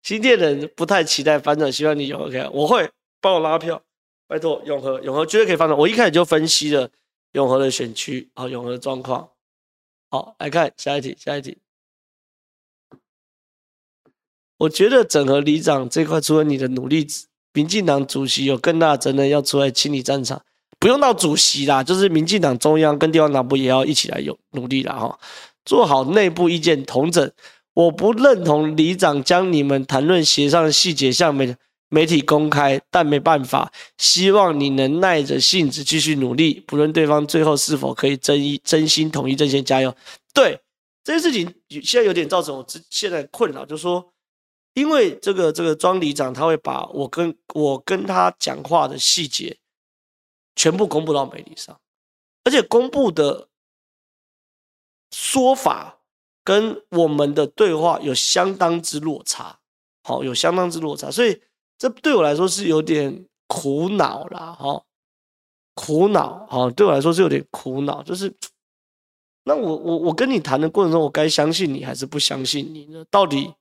新店人不太期待反转，希望你有 OK，我会帮我拉票。拜托，永和，永和绝对可以翻转。我一开始就分析了永和的选区，好，永和的状况。好，来看下一题，下一题。我觉得整合里长这块，除了你的努力，民进党主席有更大的责任要出来清理战场。不用到主席啦，就是民进党中央跟地方党部也要一起来有努力啦。哈，做好内部意见统整。我不认同里长将你们谈论协商的细节向媒媒体公开，但没办法，希望你能耐着性子继续努力，不论对方最后是否可以真一真心统一阵线，加油。对这件事情，现在有点造成我现在困扰，就是说因为这个这个庄里长他会把我跟我跟他讲话的细节全部公布到媒体上，而且公布的说法跟我们的对话有相当之落差，好，有相当之落差，所以这对我来说是有点苦恼啦，哈，苦恼，哈，对我来说是有点苦恼，就是。那我我我跟你谈的过程中，我该相信你还是不相信你呢？到底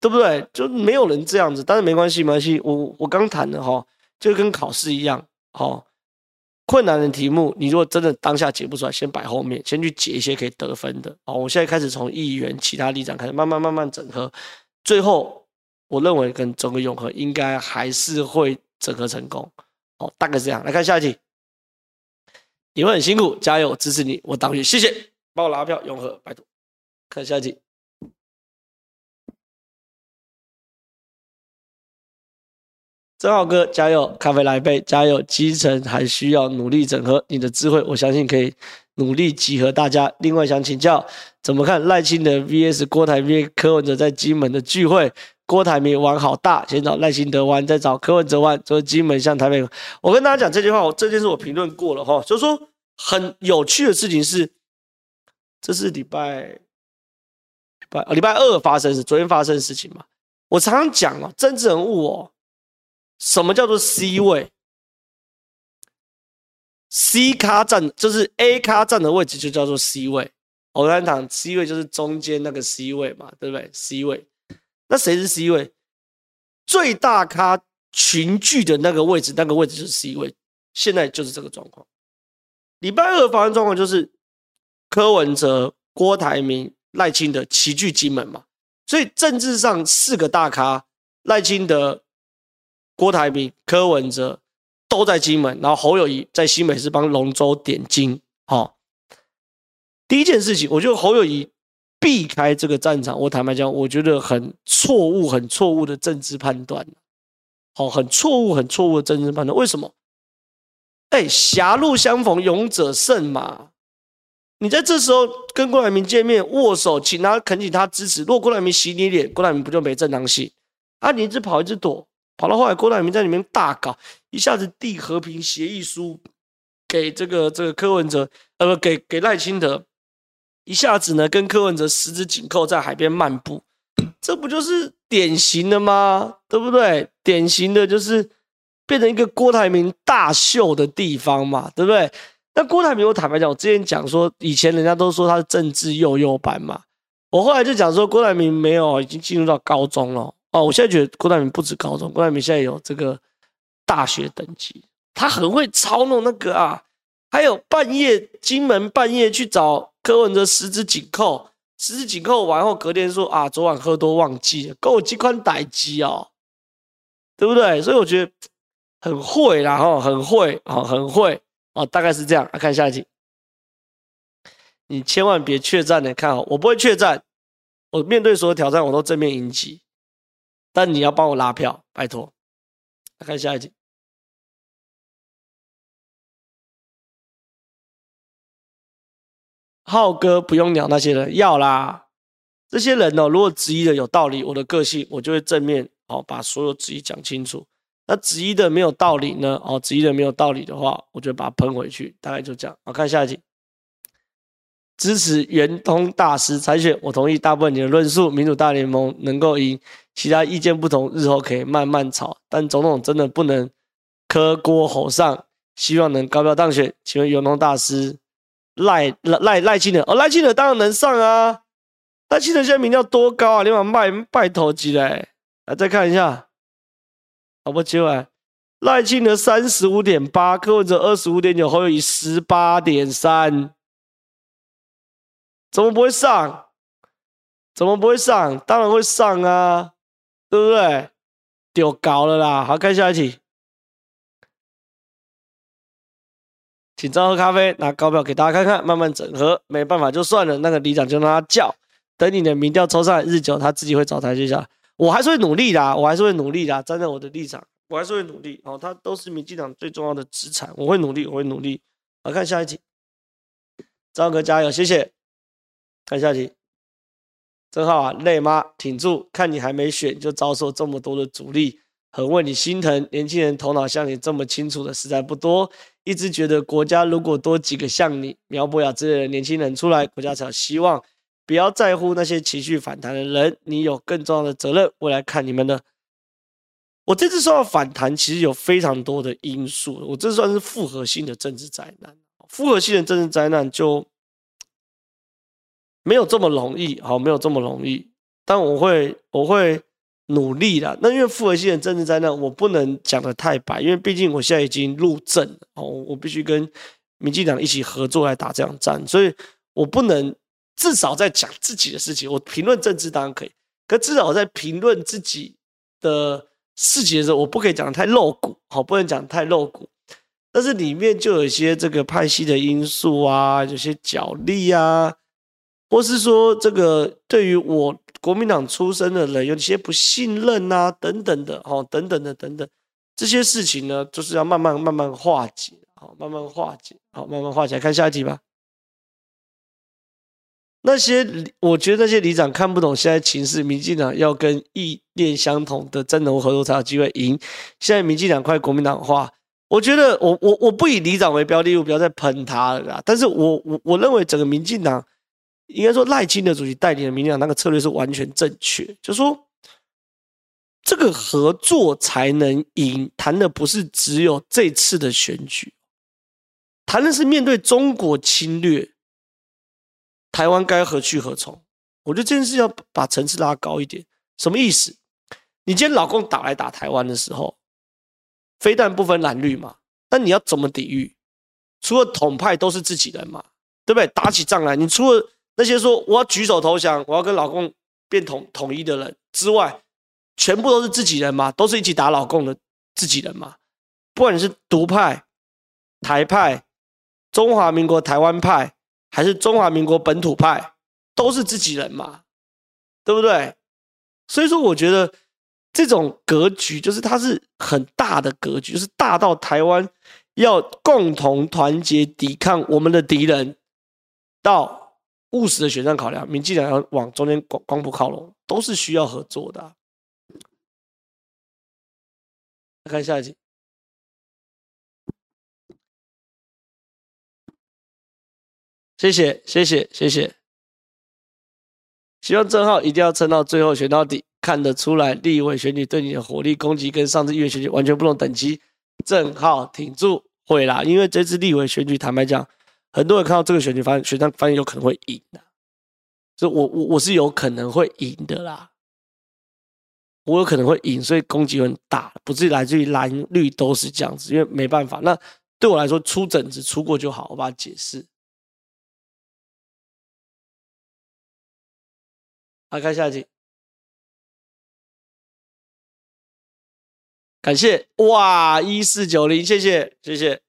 对不对？就没有人这样子，但是没关系，没关系。我我刚谈的哈，就跟考试一样，哈，困难的题目，你如果真的当下解不出来，先摆后面，先去解一些可以得分的。哦，我现在开始从议员其他立场开始，慢慢慢慢整合，最后我认为跟整个永和应该还是会整合成功。哦，大概是这样。来看下一题。你会很辛苦，加油，支持你，我当选，谢谢，帮我拉票，永和，拜托。看下一题，正浩哥，加油，咖啡来一杯，加油，基层还需要努力整合，你的智慧，我相信可以努力集合大家。另外想请教，怎么看赖清德 VS 郭台铭、柯文哲在金门的聚会？郭台铭玩好大，先找赖清德玩，再找柯文哲玩。所以金门向台北，我跟大家讲这句话，我这件事我评论过了哈，就是说很有趣的事情是，这是礼拜礼拜礼拜二发生是昨天发生的事情嘛？我常常讲哦，政治人物哦，什么叫做 C 位？C 咖站就是 A 咖站的位置就叫做 C 位。我刚才讲 C 位就是中间那个 C 位嘛，对不对？C 位。那谁是 C 位？最大咖群聚的那个位置，那个位置就是 C 位。现在就是这个状况。礼拜二发生状况就是柯文哲、郭台铭、赖清德齐聚金门嘛，所以政治上四个大咖赖清德、郭台铭、柯文哲都在金门，然后侯友谊在新北市帮龙舟点睛。好，第一件事情，我觉得侯友谊。避开这个战场，我坦白讲，我觉得很错误、很错误的政治判断。好，很错误、很错误的政治判断。为什么？哎，狭路相逢勇者胜嘛。你在这时候跟郭台铭见面握手，请他恳请他支持。如果郭台铭洗你脸，郭台铭不就没正当性？啊，你一直跑，一直躲，跑到后来，郭台铭在里面大搞，一下子递和平协议书给这个这个柯文哲，呃，不，给给赖清德。一下子呢，跟柯文哲十指紧扣在海边漫步，这不就是典型的吗？对不对？典型的就是变成一个郭台铭大秀的地方嘛，对不对？那郭台铭，我坦白讲，我之前讲说，以前人家都说他是政治幼幼班嘛，我后来就讲说，郭台铭没有，已经进入到高中了哦。我现在觉得郭台铭不止高中，郭台铭现在有这个大学等级，他很会操弄那个啊，还有半夜金门半夜去找。柯文哲十指紧扣，十指紧扣完后，隔天说啊，昨晚喝多忘记了，跟我几款歹机哦，对不对？所以我觉得很会啦，哈，很会啊，很会哦，大概是这样。来看下一集，你千万别怯战的，看好我不会怯战，我面对所有挑战我都正面迎击，但你要帮我拉票，拜托。来看下一集。浩哥不用鸟那些人，要啦。这些人呢、哦，如果质疑的有道理，我的个性我就会正面哦，把所有质疑讲清楚。那质疑的没有道理呢？哦，质疑的没有道理的话，我就把它喷回去。大概就这样。好，看下一题。支持圆通大师参选，我同意大部分你的论述。民主大联盟能够赢，其他意见不同，日后可以慢慢吵。但总统真的不能磕锅吼上，希望能高票当选。请问圆通大师？赖赖赖赖清德哦，赖清德当然能上啊！赖清德现在民调多高啊？你把麦拜头机来，来再看一下，好不接来，赖清德三十五点八，柯文哲二十五点九，侯友宜十八点三，怎么不会上？怎么不会上？当然会上啊，对不对？丢高了啦！好，看下一题。请张喝咖啡，拿高票给大家看看，慢慢整合。没办法就算了，那个里长就让他叫。等你的民调抽上来，日久他自己会找台阶下。我还是会努力的，我还是会努力的，站在我的立场，我还是会努力。哦，他都是民进党最重要的资产，我会努力，我会努力。好，看下一题，赵哥加油，谢谢。看下一题。正皓啊，累吗？挺住，看你还没选就遭受这么多的阻力，很为你心疼。年轻人头脑像你这么清楚的实在不多，一直觉得国家如果多几个像你苗博雅之类的年轻人出来，国家才有希望。不要在乎那些情绪反弹的人，你有更重要的责任。未来看你们的。我这次受到反弹，其实有非常多的因素。我这算是复合性的政治灾难，复合性的政治灾难就。没有这么容易，好，没有这么容易，但我会，我会努力的。那因为复合性的政治灾难，我不能讲的太白，因为毕竟我现在已经入政，哦，我必须跟民进党一起合作来打这场战，所以我不能至少在讲自己的事情。我评论政治当然可以，可至少在评论自己的事情的时候，我不可以讲的太露骨，好，不能讲太露骨。但是里面就有一些这个派系的因素啊，有些角力啊。或是说，这个对于我国民党出身的人有些不信任啊，等等的，哦，等等的，等等这些事情呢，就是要慢慢慢慢化解，好，慢慢化解，好，慢慢化解。看下一题吧。那些我觉得那些里长看不懂现在情势，民进党要跟意念相同的真人合作才有机会赢。现在民进党快国民党化，我觉得我我我不以里长为标的我，不要再喷他了啦。但是我我我认为整个民进党。应该说赖清德主席带领的民进党那个策略是完全正确，就是说这个合作才能赢，谈的不是只有这次的选举，谈的是面对中国侵略，台湾该何去何从？我觉得这件事要把层次拉高一点。什么意思？你今天老共打来打台湾的时候，非但不分蓝绿嘛，那你要怎么抵御？除了统派都是自己人嘛，对不对？打起仗来，你除了那些说我要举手投降，我要跟老共变统统一的人之外，全部都是自己人嘛，都是一起打老共的自己人嘛。不管你是独派、台派、中华民国台湾派，还是中华民国本土派，都是自己人嘛，对不对？所以说，我觉得这种格局就是它是很大的格局，就是大到台湾要共同团结抵抗我们的敌人，到。务实的选战考量，民进党要往中间光光谱靠拢，都是需要合作的啊。看下一集，谢谢谢谢谢谢，希望正浩一定要撑到最后，选到底，看得出来立委选举对你的火力攻击跟上次议员选举完全不同等级。正浩挺住，会啦，因为这次立委选举，坦白讲。很多人看到这个选举，发现选战发现有可能会赢的，所以我我我是有可能会赢的啦，我有可能会赢，所以攻击很大，不是来自于蓝绿都是这样子，因为没办法。那对我来说，出疹子出过就好，我把它解释。来看下一集，感谢哇一四九零，谢谢谢谢，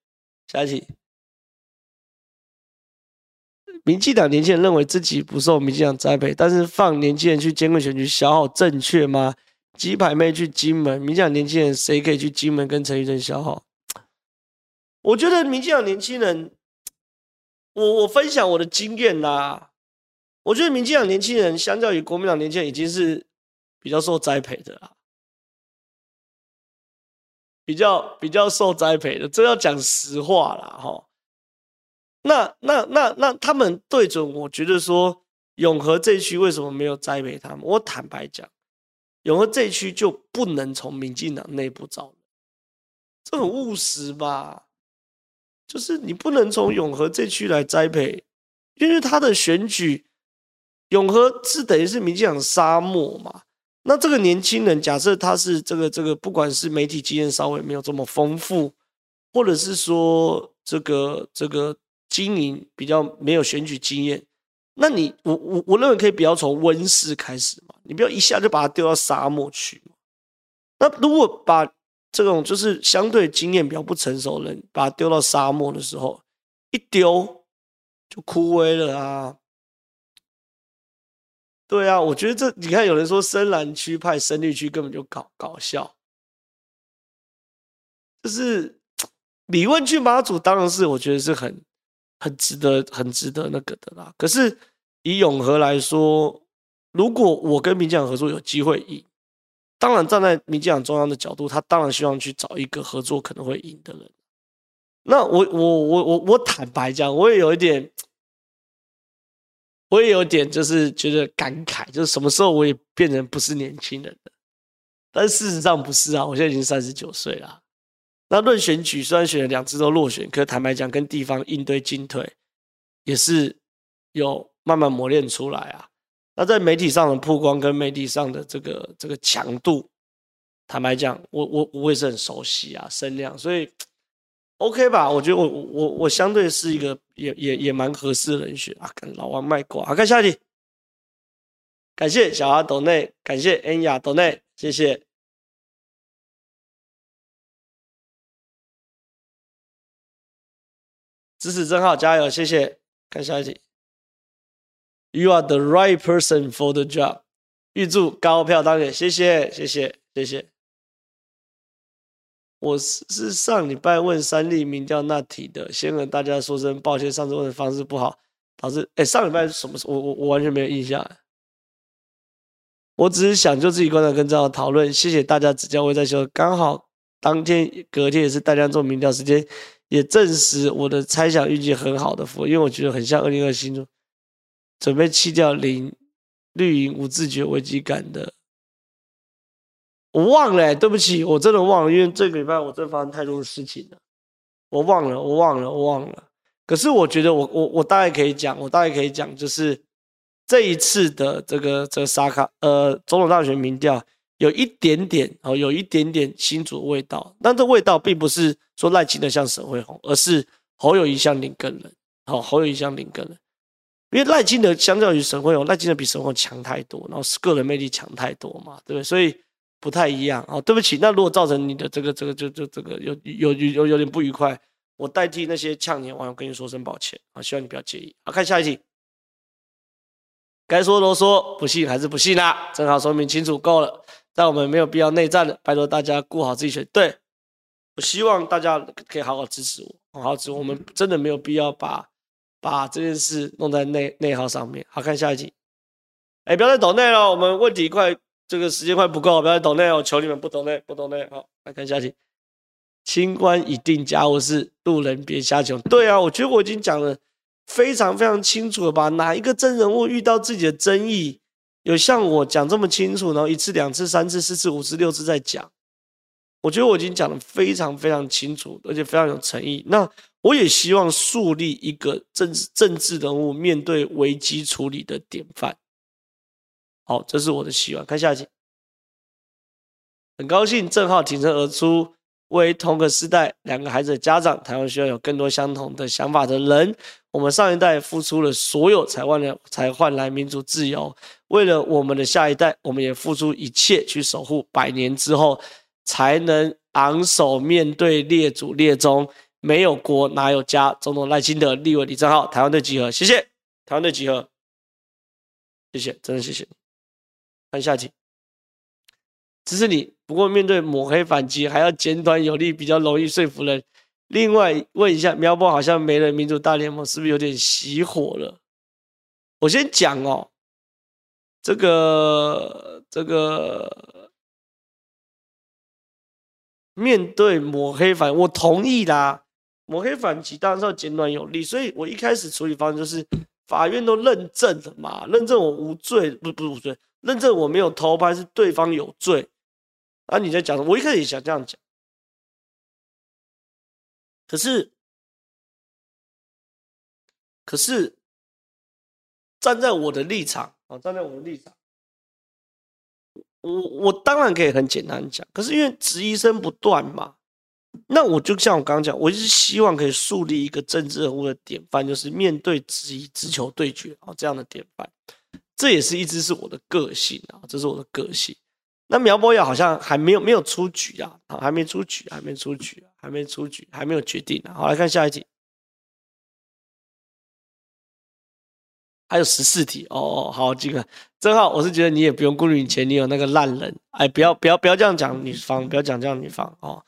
下一题。民进党年轻人认为自己不受民进党栽培，但是放年轻人去监管选举消耗正确吗？鸡排妹去金门，民进党年轻人谁可以去金门跟陈玉珍消耗？我觉得民进党年轻人，我我分享我的经验啦。我觉得民进党年轻人相较于国民党年轻人已经是比较受栽培的啦，比较比较受栽培的，这要讲实话啦，哈。那那那那他们对准我觉得说永和这一区为什么没有栽培他们？我坦白讲，永和这一区就不能从民进党内部找人，这很务实吧？就是你不能从永和这区来栽培，因为他的选举永和是等于是民进党沙漠嘛。那这个年轻人，假设他是这个这个，不管是媒体经验稍微没有这么丰富，或者是说这个这个。经营比较没有选举经验，那你我我我认为可以不要从温室开始嘛，你不要一下就把它丢到沙漠去嘛。那如果把这种就是相对经验比较不成熟的人，把它丢到沙漠的时候，一丢就枯萎了啊。对啊，我觉得这你看有人说深蓝区派深绿区根本就搞搞笑，就是 <tsk> 李问去马祖，当然是我觉得是很。很值得，很值得那个的啦。可是以永和来说，如果我跟民进党合作有机会赢，当然站在民进党中央的角度，他当然希望去找一个合作可能会赢的人。那我我我我我坦白讲，我也有一点，我也有点就是觉得感慨，就是什么时候我也变成不是年轻人了？但事实上不是啊，我现在已经三十九岁了。那论选举，虽然选了两次都落选，可坦白讲，跟地方应对进退也是有慢慢磨练出来啊。那在媒体上的曝光跟媒体上的这个这个强度，坦白讲，我我我也是很熟悉啊，声量，所以 OK 吧？我觉得我我我相对是一个也也也蛮合适的人选啊。跟老王卖瓜，好，看下一题。感谢小阿斗内，感谢恩雅斗内，谢谢。支持真好，加油，谢谢。看下一题。You are the right person for the job。预祝高票当选，谢谢，谢谢，谢谢。我是是上礼拜问三立民调那题的，先和大家说声抱歉，上次问的方式不好，导致哎，上礼拜是什么？我我我完全没有印象。我只是想就自己观察跟这样讨论，谢谢大家指教，我在说，刚好当天隔天也是大家做民调时间，也证实我的猜想运气很好的符，因为我觉得很像二零二新中。准备弃掉零绿营无自觉危机感的，我忘了、对不起，我真的忘了，因为这个礼拜我真的发生太多的事情了，我忘了，我忘了，我忘了。可是我觉得我我我大概可以讲，我大概可以讲，就是这一次的这个这个沙卡呃总统大选民调有一点点哦，有一点点新竹味道，但这味道并不是说赖清德像沈惠虹，而是侯友宜像林耕仁，好，侯友宜像林耕仁。因为赖清德相较于沈惠虹，赖清德比沈慧虹强太多，然后是个人魅力强太多嘛，对不对？所以不太一样啊。对不起，那如果造成你的这个这个就就这个有有有有点不愉快，我代替那些呛你的网友跟你说声抱歉啊，希望你不要介意。好，看下一题，该说都说，不信还是不信啦，正好说明清楚够了。但我们没有必要内战了，拜托大家顾好自己选。对，我希望大家可以好好支持我，好好支持我，们真的没有必要把。把这件事弄在内内耗上面。好，看下一集。哎，不要再抖内了，我们问题快，这个时间快不够，不要再抖内我，求你们不抖内，不抖内。好，来看下一集。清官已定家务事，路人别瞎穷。对啊，我觉得我已经讲了非常非常清楚了吧？哪一个真人物遇到自己的争议，有像我讲这么清楚，然后一次、两次、三次、四次、五次、六次在讲？我觉得我已经讲得非常非常清楚，而且非常有诚意。那我也希望树立一个政治政治人物面对危机处理的典范。好，这是我的希望。看下集，很高兴正浩挺身而出，为同个世代两个孩子的家长，台湾需要有更多相同的想法的人。我们上一代付出了所有才换来才换来民主自由，为了我们的下一代，我们也付出一切去守护百年之后。才能昂首面对列祖列宗，没有国哪有家？总统赖清德、立委李正浩，台湾队集合，谢谢，台湾队集合，谢谢，真的谢谢。看下题，支持你。不过面对抹黑反击，还要简短有力，比较容易说服人。另外问一下，苗博好像没了民主大联盟，是不是有点熄火了？我先讲哦，这个这个。面对抹黑反，我同意啦。抹黑反击当然是要简短有力，所以我一开始处理方式就是法院都认证了嘛，认证我无罪，不不是无罪，认证我没有偷拍，是对方有罪。啊，你在讲什么？我一开始也想这样讲，可是，可是站在我的立场啊，站在我的立场。我我当然可以很简单讲，可是因为质疑声不断嘛，那我就像我刚刚讲，我就是希望可以树立一个政治人物的典范，就是面对质疑直球对决啊这样的典范，这也是一直是我的个性啊，这是我的个性。那苗博雅好像还没有没有出局啊，还没出局，还没出局，还没出局，还没有决定啊。好，来看下一题。还有十四题哦，好，这个正好，我是觉得你也不用顾虑你前女友那个烂人，哎，不要不要不要这样讲女方，不要讲这样女方哦，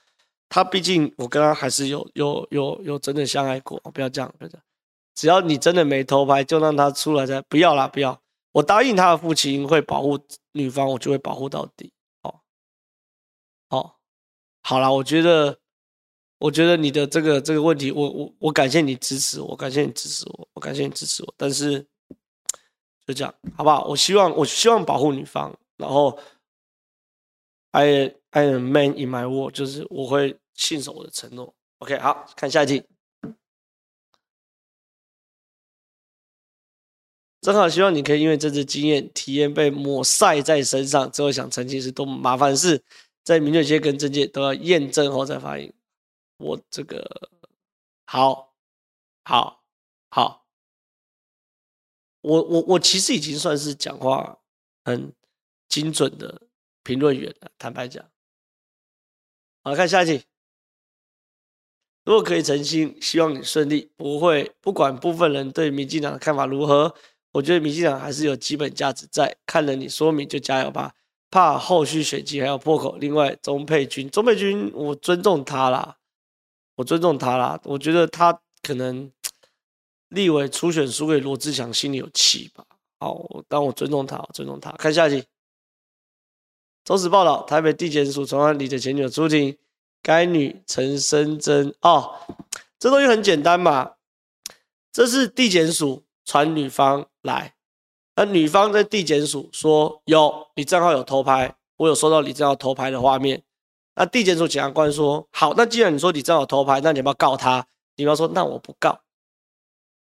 他毕竟我跟他还是有有有有真的相爱过，不要这样，不要这样，只要你真的没偷拍，就让他出来再不要啦，不要，我答应他的父亲会保护女方，我就会保护到底。哦，哦，好了，我觉得，我觉得你的这个这个问题，我我我感谢你支持我，感谢你支持我，我感谢你支持我。但是就这样，好不好？我希望我希望保护女方，然后 I I am man in my word，就是我会信守我的承诺。OK，好，看下一题。正好希望你可以因为这次经验体验被抹晒在身上，之后想澄清是多么麻烦的事，在民权界跟政界都要验证后再发言。我这个好，好，好，我我我其实已经算是讲话很精准的评论员了，坦白讲。好，看下一题。如果可以澄清，希望你顺利，不会不管部分人对民进党的看法如何。我觉得民进党还是有基本价值在，看了你说明就加油吧，怕后续选举还有破口。另外，钟佩君，钟佩君，我尊重他啦，我尊重他啦，我觉得他可能 <tsk> 立委初选输给罗志祥，心里有气吧。好，但我尊重他，我尊重他。看下集。中时报道，台北地检署传唤李的前女友出庭，该女陈生珍哦，这东西很简单嘛，这是地检署传女方。来，那女方在地检署说有李正皓有偷拍，我有收到李正皓偷拍的画面。那地检署检察官说好，那既然你说李正皓偷拍，那你要不要告他？女方说那我不告。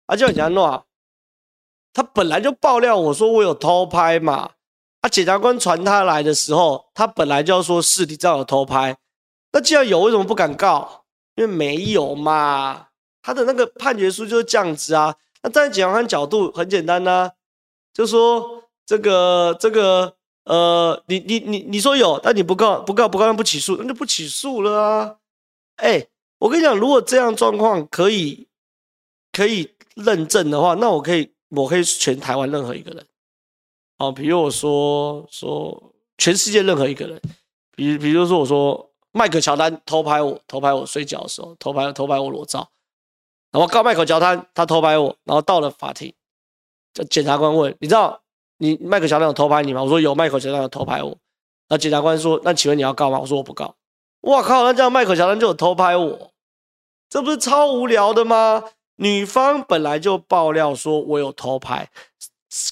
啊，就很简单啊，他本来就爆料我说我有偷拍嘛。啊，检察官传他来的时候，他本来就要说是李正皓有偷拍。那既然有，为什么不敢告？因为没有嘛。他的那个判决书就是这样子啊。那站在检察官角度很简单呐、就说这个这个呃，你你你你说有，但你不告不告不告不起诉，那就不起诉了啊。哎，我跟你讲，如果这样状况可以可以认证的话，那我可以我可以全台湾任何一个人，哦，比如我说说全世界任何一个人，比比如说我说迈克乔丹偷拍我偷拍我睡觉的时候偷拍偷拍我裸照。然后告麦克乔丹，他偷拍我，然后到了法庭，就检察官问：“你知道你麦克乔丹有偷拍你吗？”我说：“有，麦克乔丹有偷拍我。”那检察官说：“那请问你要告吗？”我说：“我不告。”哇靠！那这样麦克乔丹就有偷拍我，这不是超无聊的吗？女方本来就爆料说我有偷拍，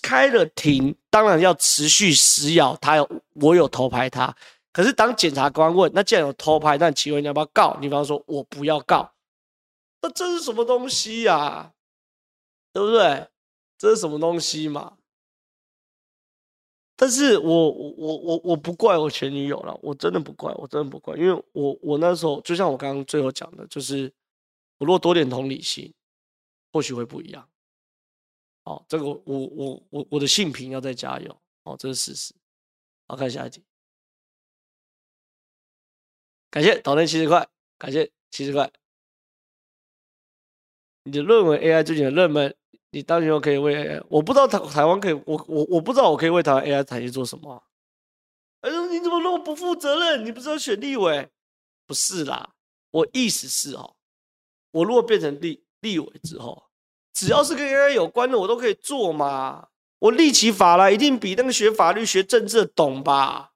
开了庭，当然要持续施压，他有我有偷拍他。可是当检察官问：“那既然有偷拍，那请问你要不要告？”女方说：“我不要告。”那这是什么东西呀、对不对？这是什么东西嘛？但是我我我我不怪我前女友了，我真的不怪，我真的不怪，因为我我那时候就像我刚刚最后讲的，就是我如果多点同理心，或许会不一样。好，这个我我我我的性平要再加油。哦，这是事实。好，看下一题。感谢岛内七十块，感谢七十块。你的论文 AI 最近的热门，你当年可以为 AI，我不知道台台湾可以，我我我不知道我可以为台湾 AI 产业做什么、哎呦，你怎么那么不负责任？你不是要选立委？不是啦，我意思是哦，我如果变成立立委之后，只要是跟 AI 有关的，我都可以做嘛。我立起法来，一定比那个学法律、学政治懂吧？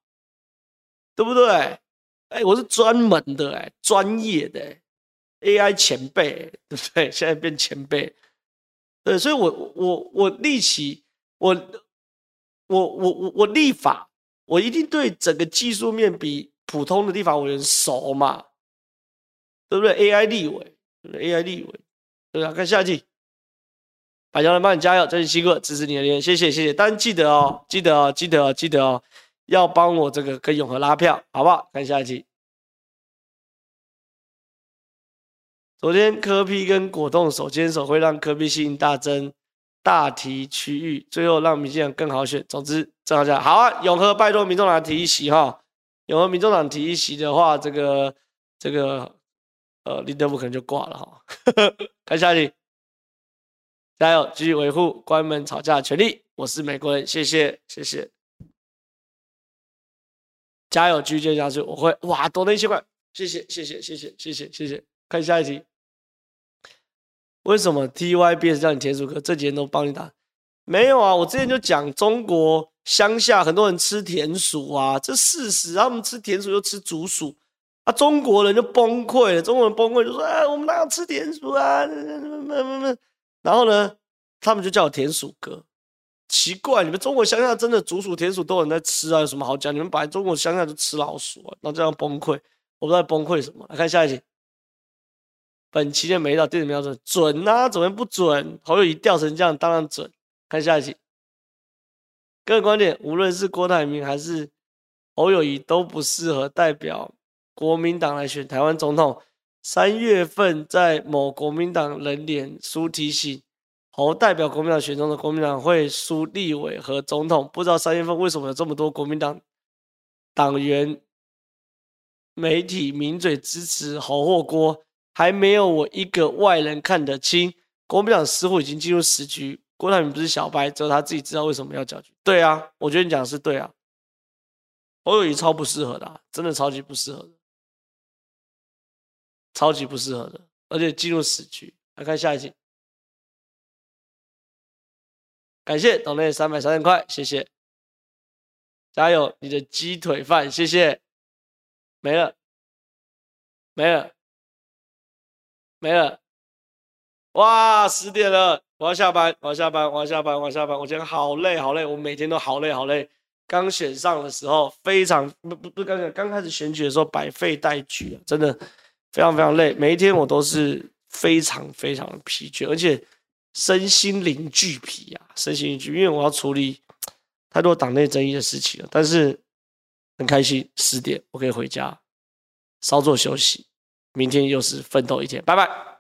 对不对？哎，我是专门的、哎，专业的、欸。AI 前辈，对 <laughs> 不对？现在变前辈，对，所以我我我立起，我我我我我立法，我一定对整个技术面比普通的立法委员熟嘛，对不对？AI 立委，AI 立委，对啊，看下一题，百家人帮你加油，真心辛苦，支持你的留言，谢谢谢谢，但记得哦，记得哦，记得哦，记得哦，要帮我这个跟永和拉票，好不好？看下一题。昨天柯 P 跟果冻手牵手，会让柯 P 吸大增大提区域，最后让民进党更好选。总之，正好讲好啊！永和拜托民众党提一席哈，永和民众党提一席的话，这个这个呃林德福可能就挂了哈。<laughs> 看下去，加油，继续维护关门吵架的权利。我是美国人，谢谢谢谢，加油，继续坚持下去。我会哇，多了一千块，谢谢谢谢谢谢谢谢谢谢。看下一题。为什么 TYBS 叫你田鼠哥？这几天都帮你打，没有啊，我之前就讲中国乡下很多人吃田鼠啊，这事实，他们吃田鼠又吃竹鼠，啊，中国人就崩溃了，中国人崩溃就说，哎，我们哪有吃田鼠啊？然后呢，他们就叫我田鼠哥，奇怪，你们中国乡下真的竹鼠、田鼠都有人在吃啊，有什么好讲？你们本来中国乡下就吃老鼠啊，然后这样崩溃，我不知道崩溃什么。来看下一集。本期的每一道电子瞄准准啊，怎么不准？侯友谊掉成这样，当然准。看下一集。个人观点，无论是郭台铭还是侯友谊，都不适合代表国民党来选台湾总统。三月份在某国民党人脸书提醒，侯代表国民党选中的国民党会输立委和总统。不知道三月份为什么有这么多国民党党员、媒体名嘴支持侯或郭？还没有我一个外人看得清，国民党似乎已经进入死局。郭台铭不是小白，只有他自己知道为什么要搅局。对啊，我觉得你讲的是对啊。侯友谊超不适合的，真的超级不适合的，超级不适合的，而且进入死局。来看下一集，感谢董内三百三十块，谢谢，加油，你的鸡腿饭，谢谢，没了，没了。没了，哇，十点了，我要下班，我要下班，我要下班，我要下班。我今天好累，好累，我每天都好累，好累。刚选上的时候，非常不不不，刚刚刚开始选举的时候，百废待举啊，真的非常非常累。每一天我都是非常非常的疲倦，而且身心灵俱疲啊，身心俱疲，因为我要处理太多党内争议的事情了。但是很开心，十点我可以回家稍作休息。明天又是奋斗一天，拜拜。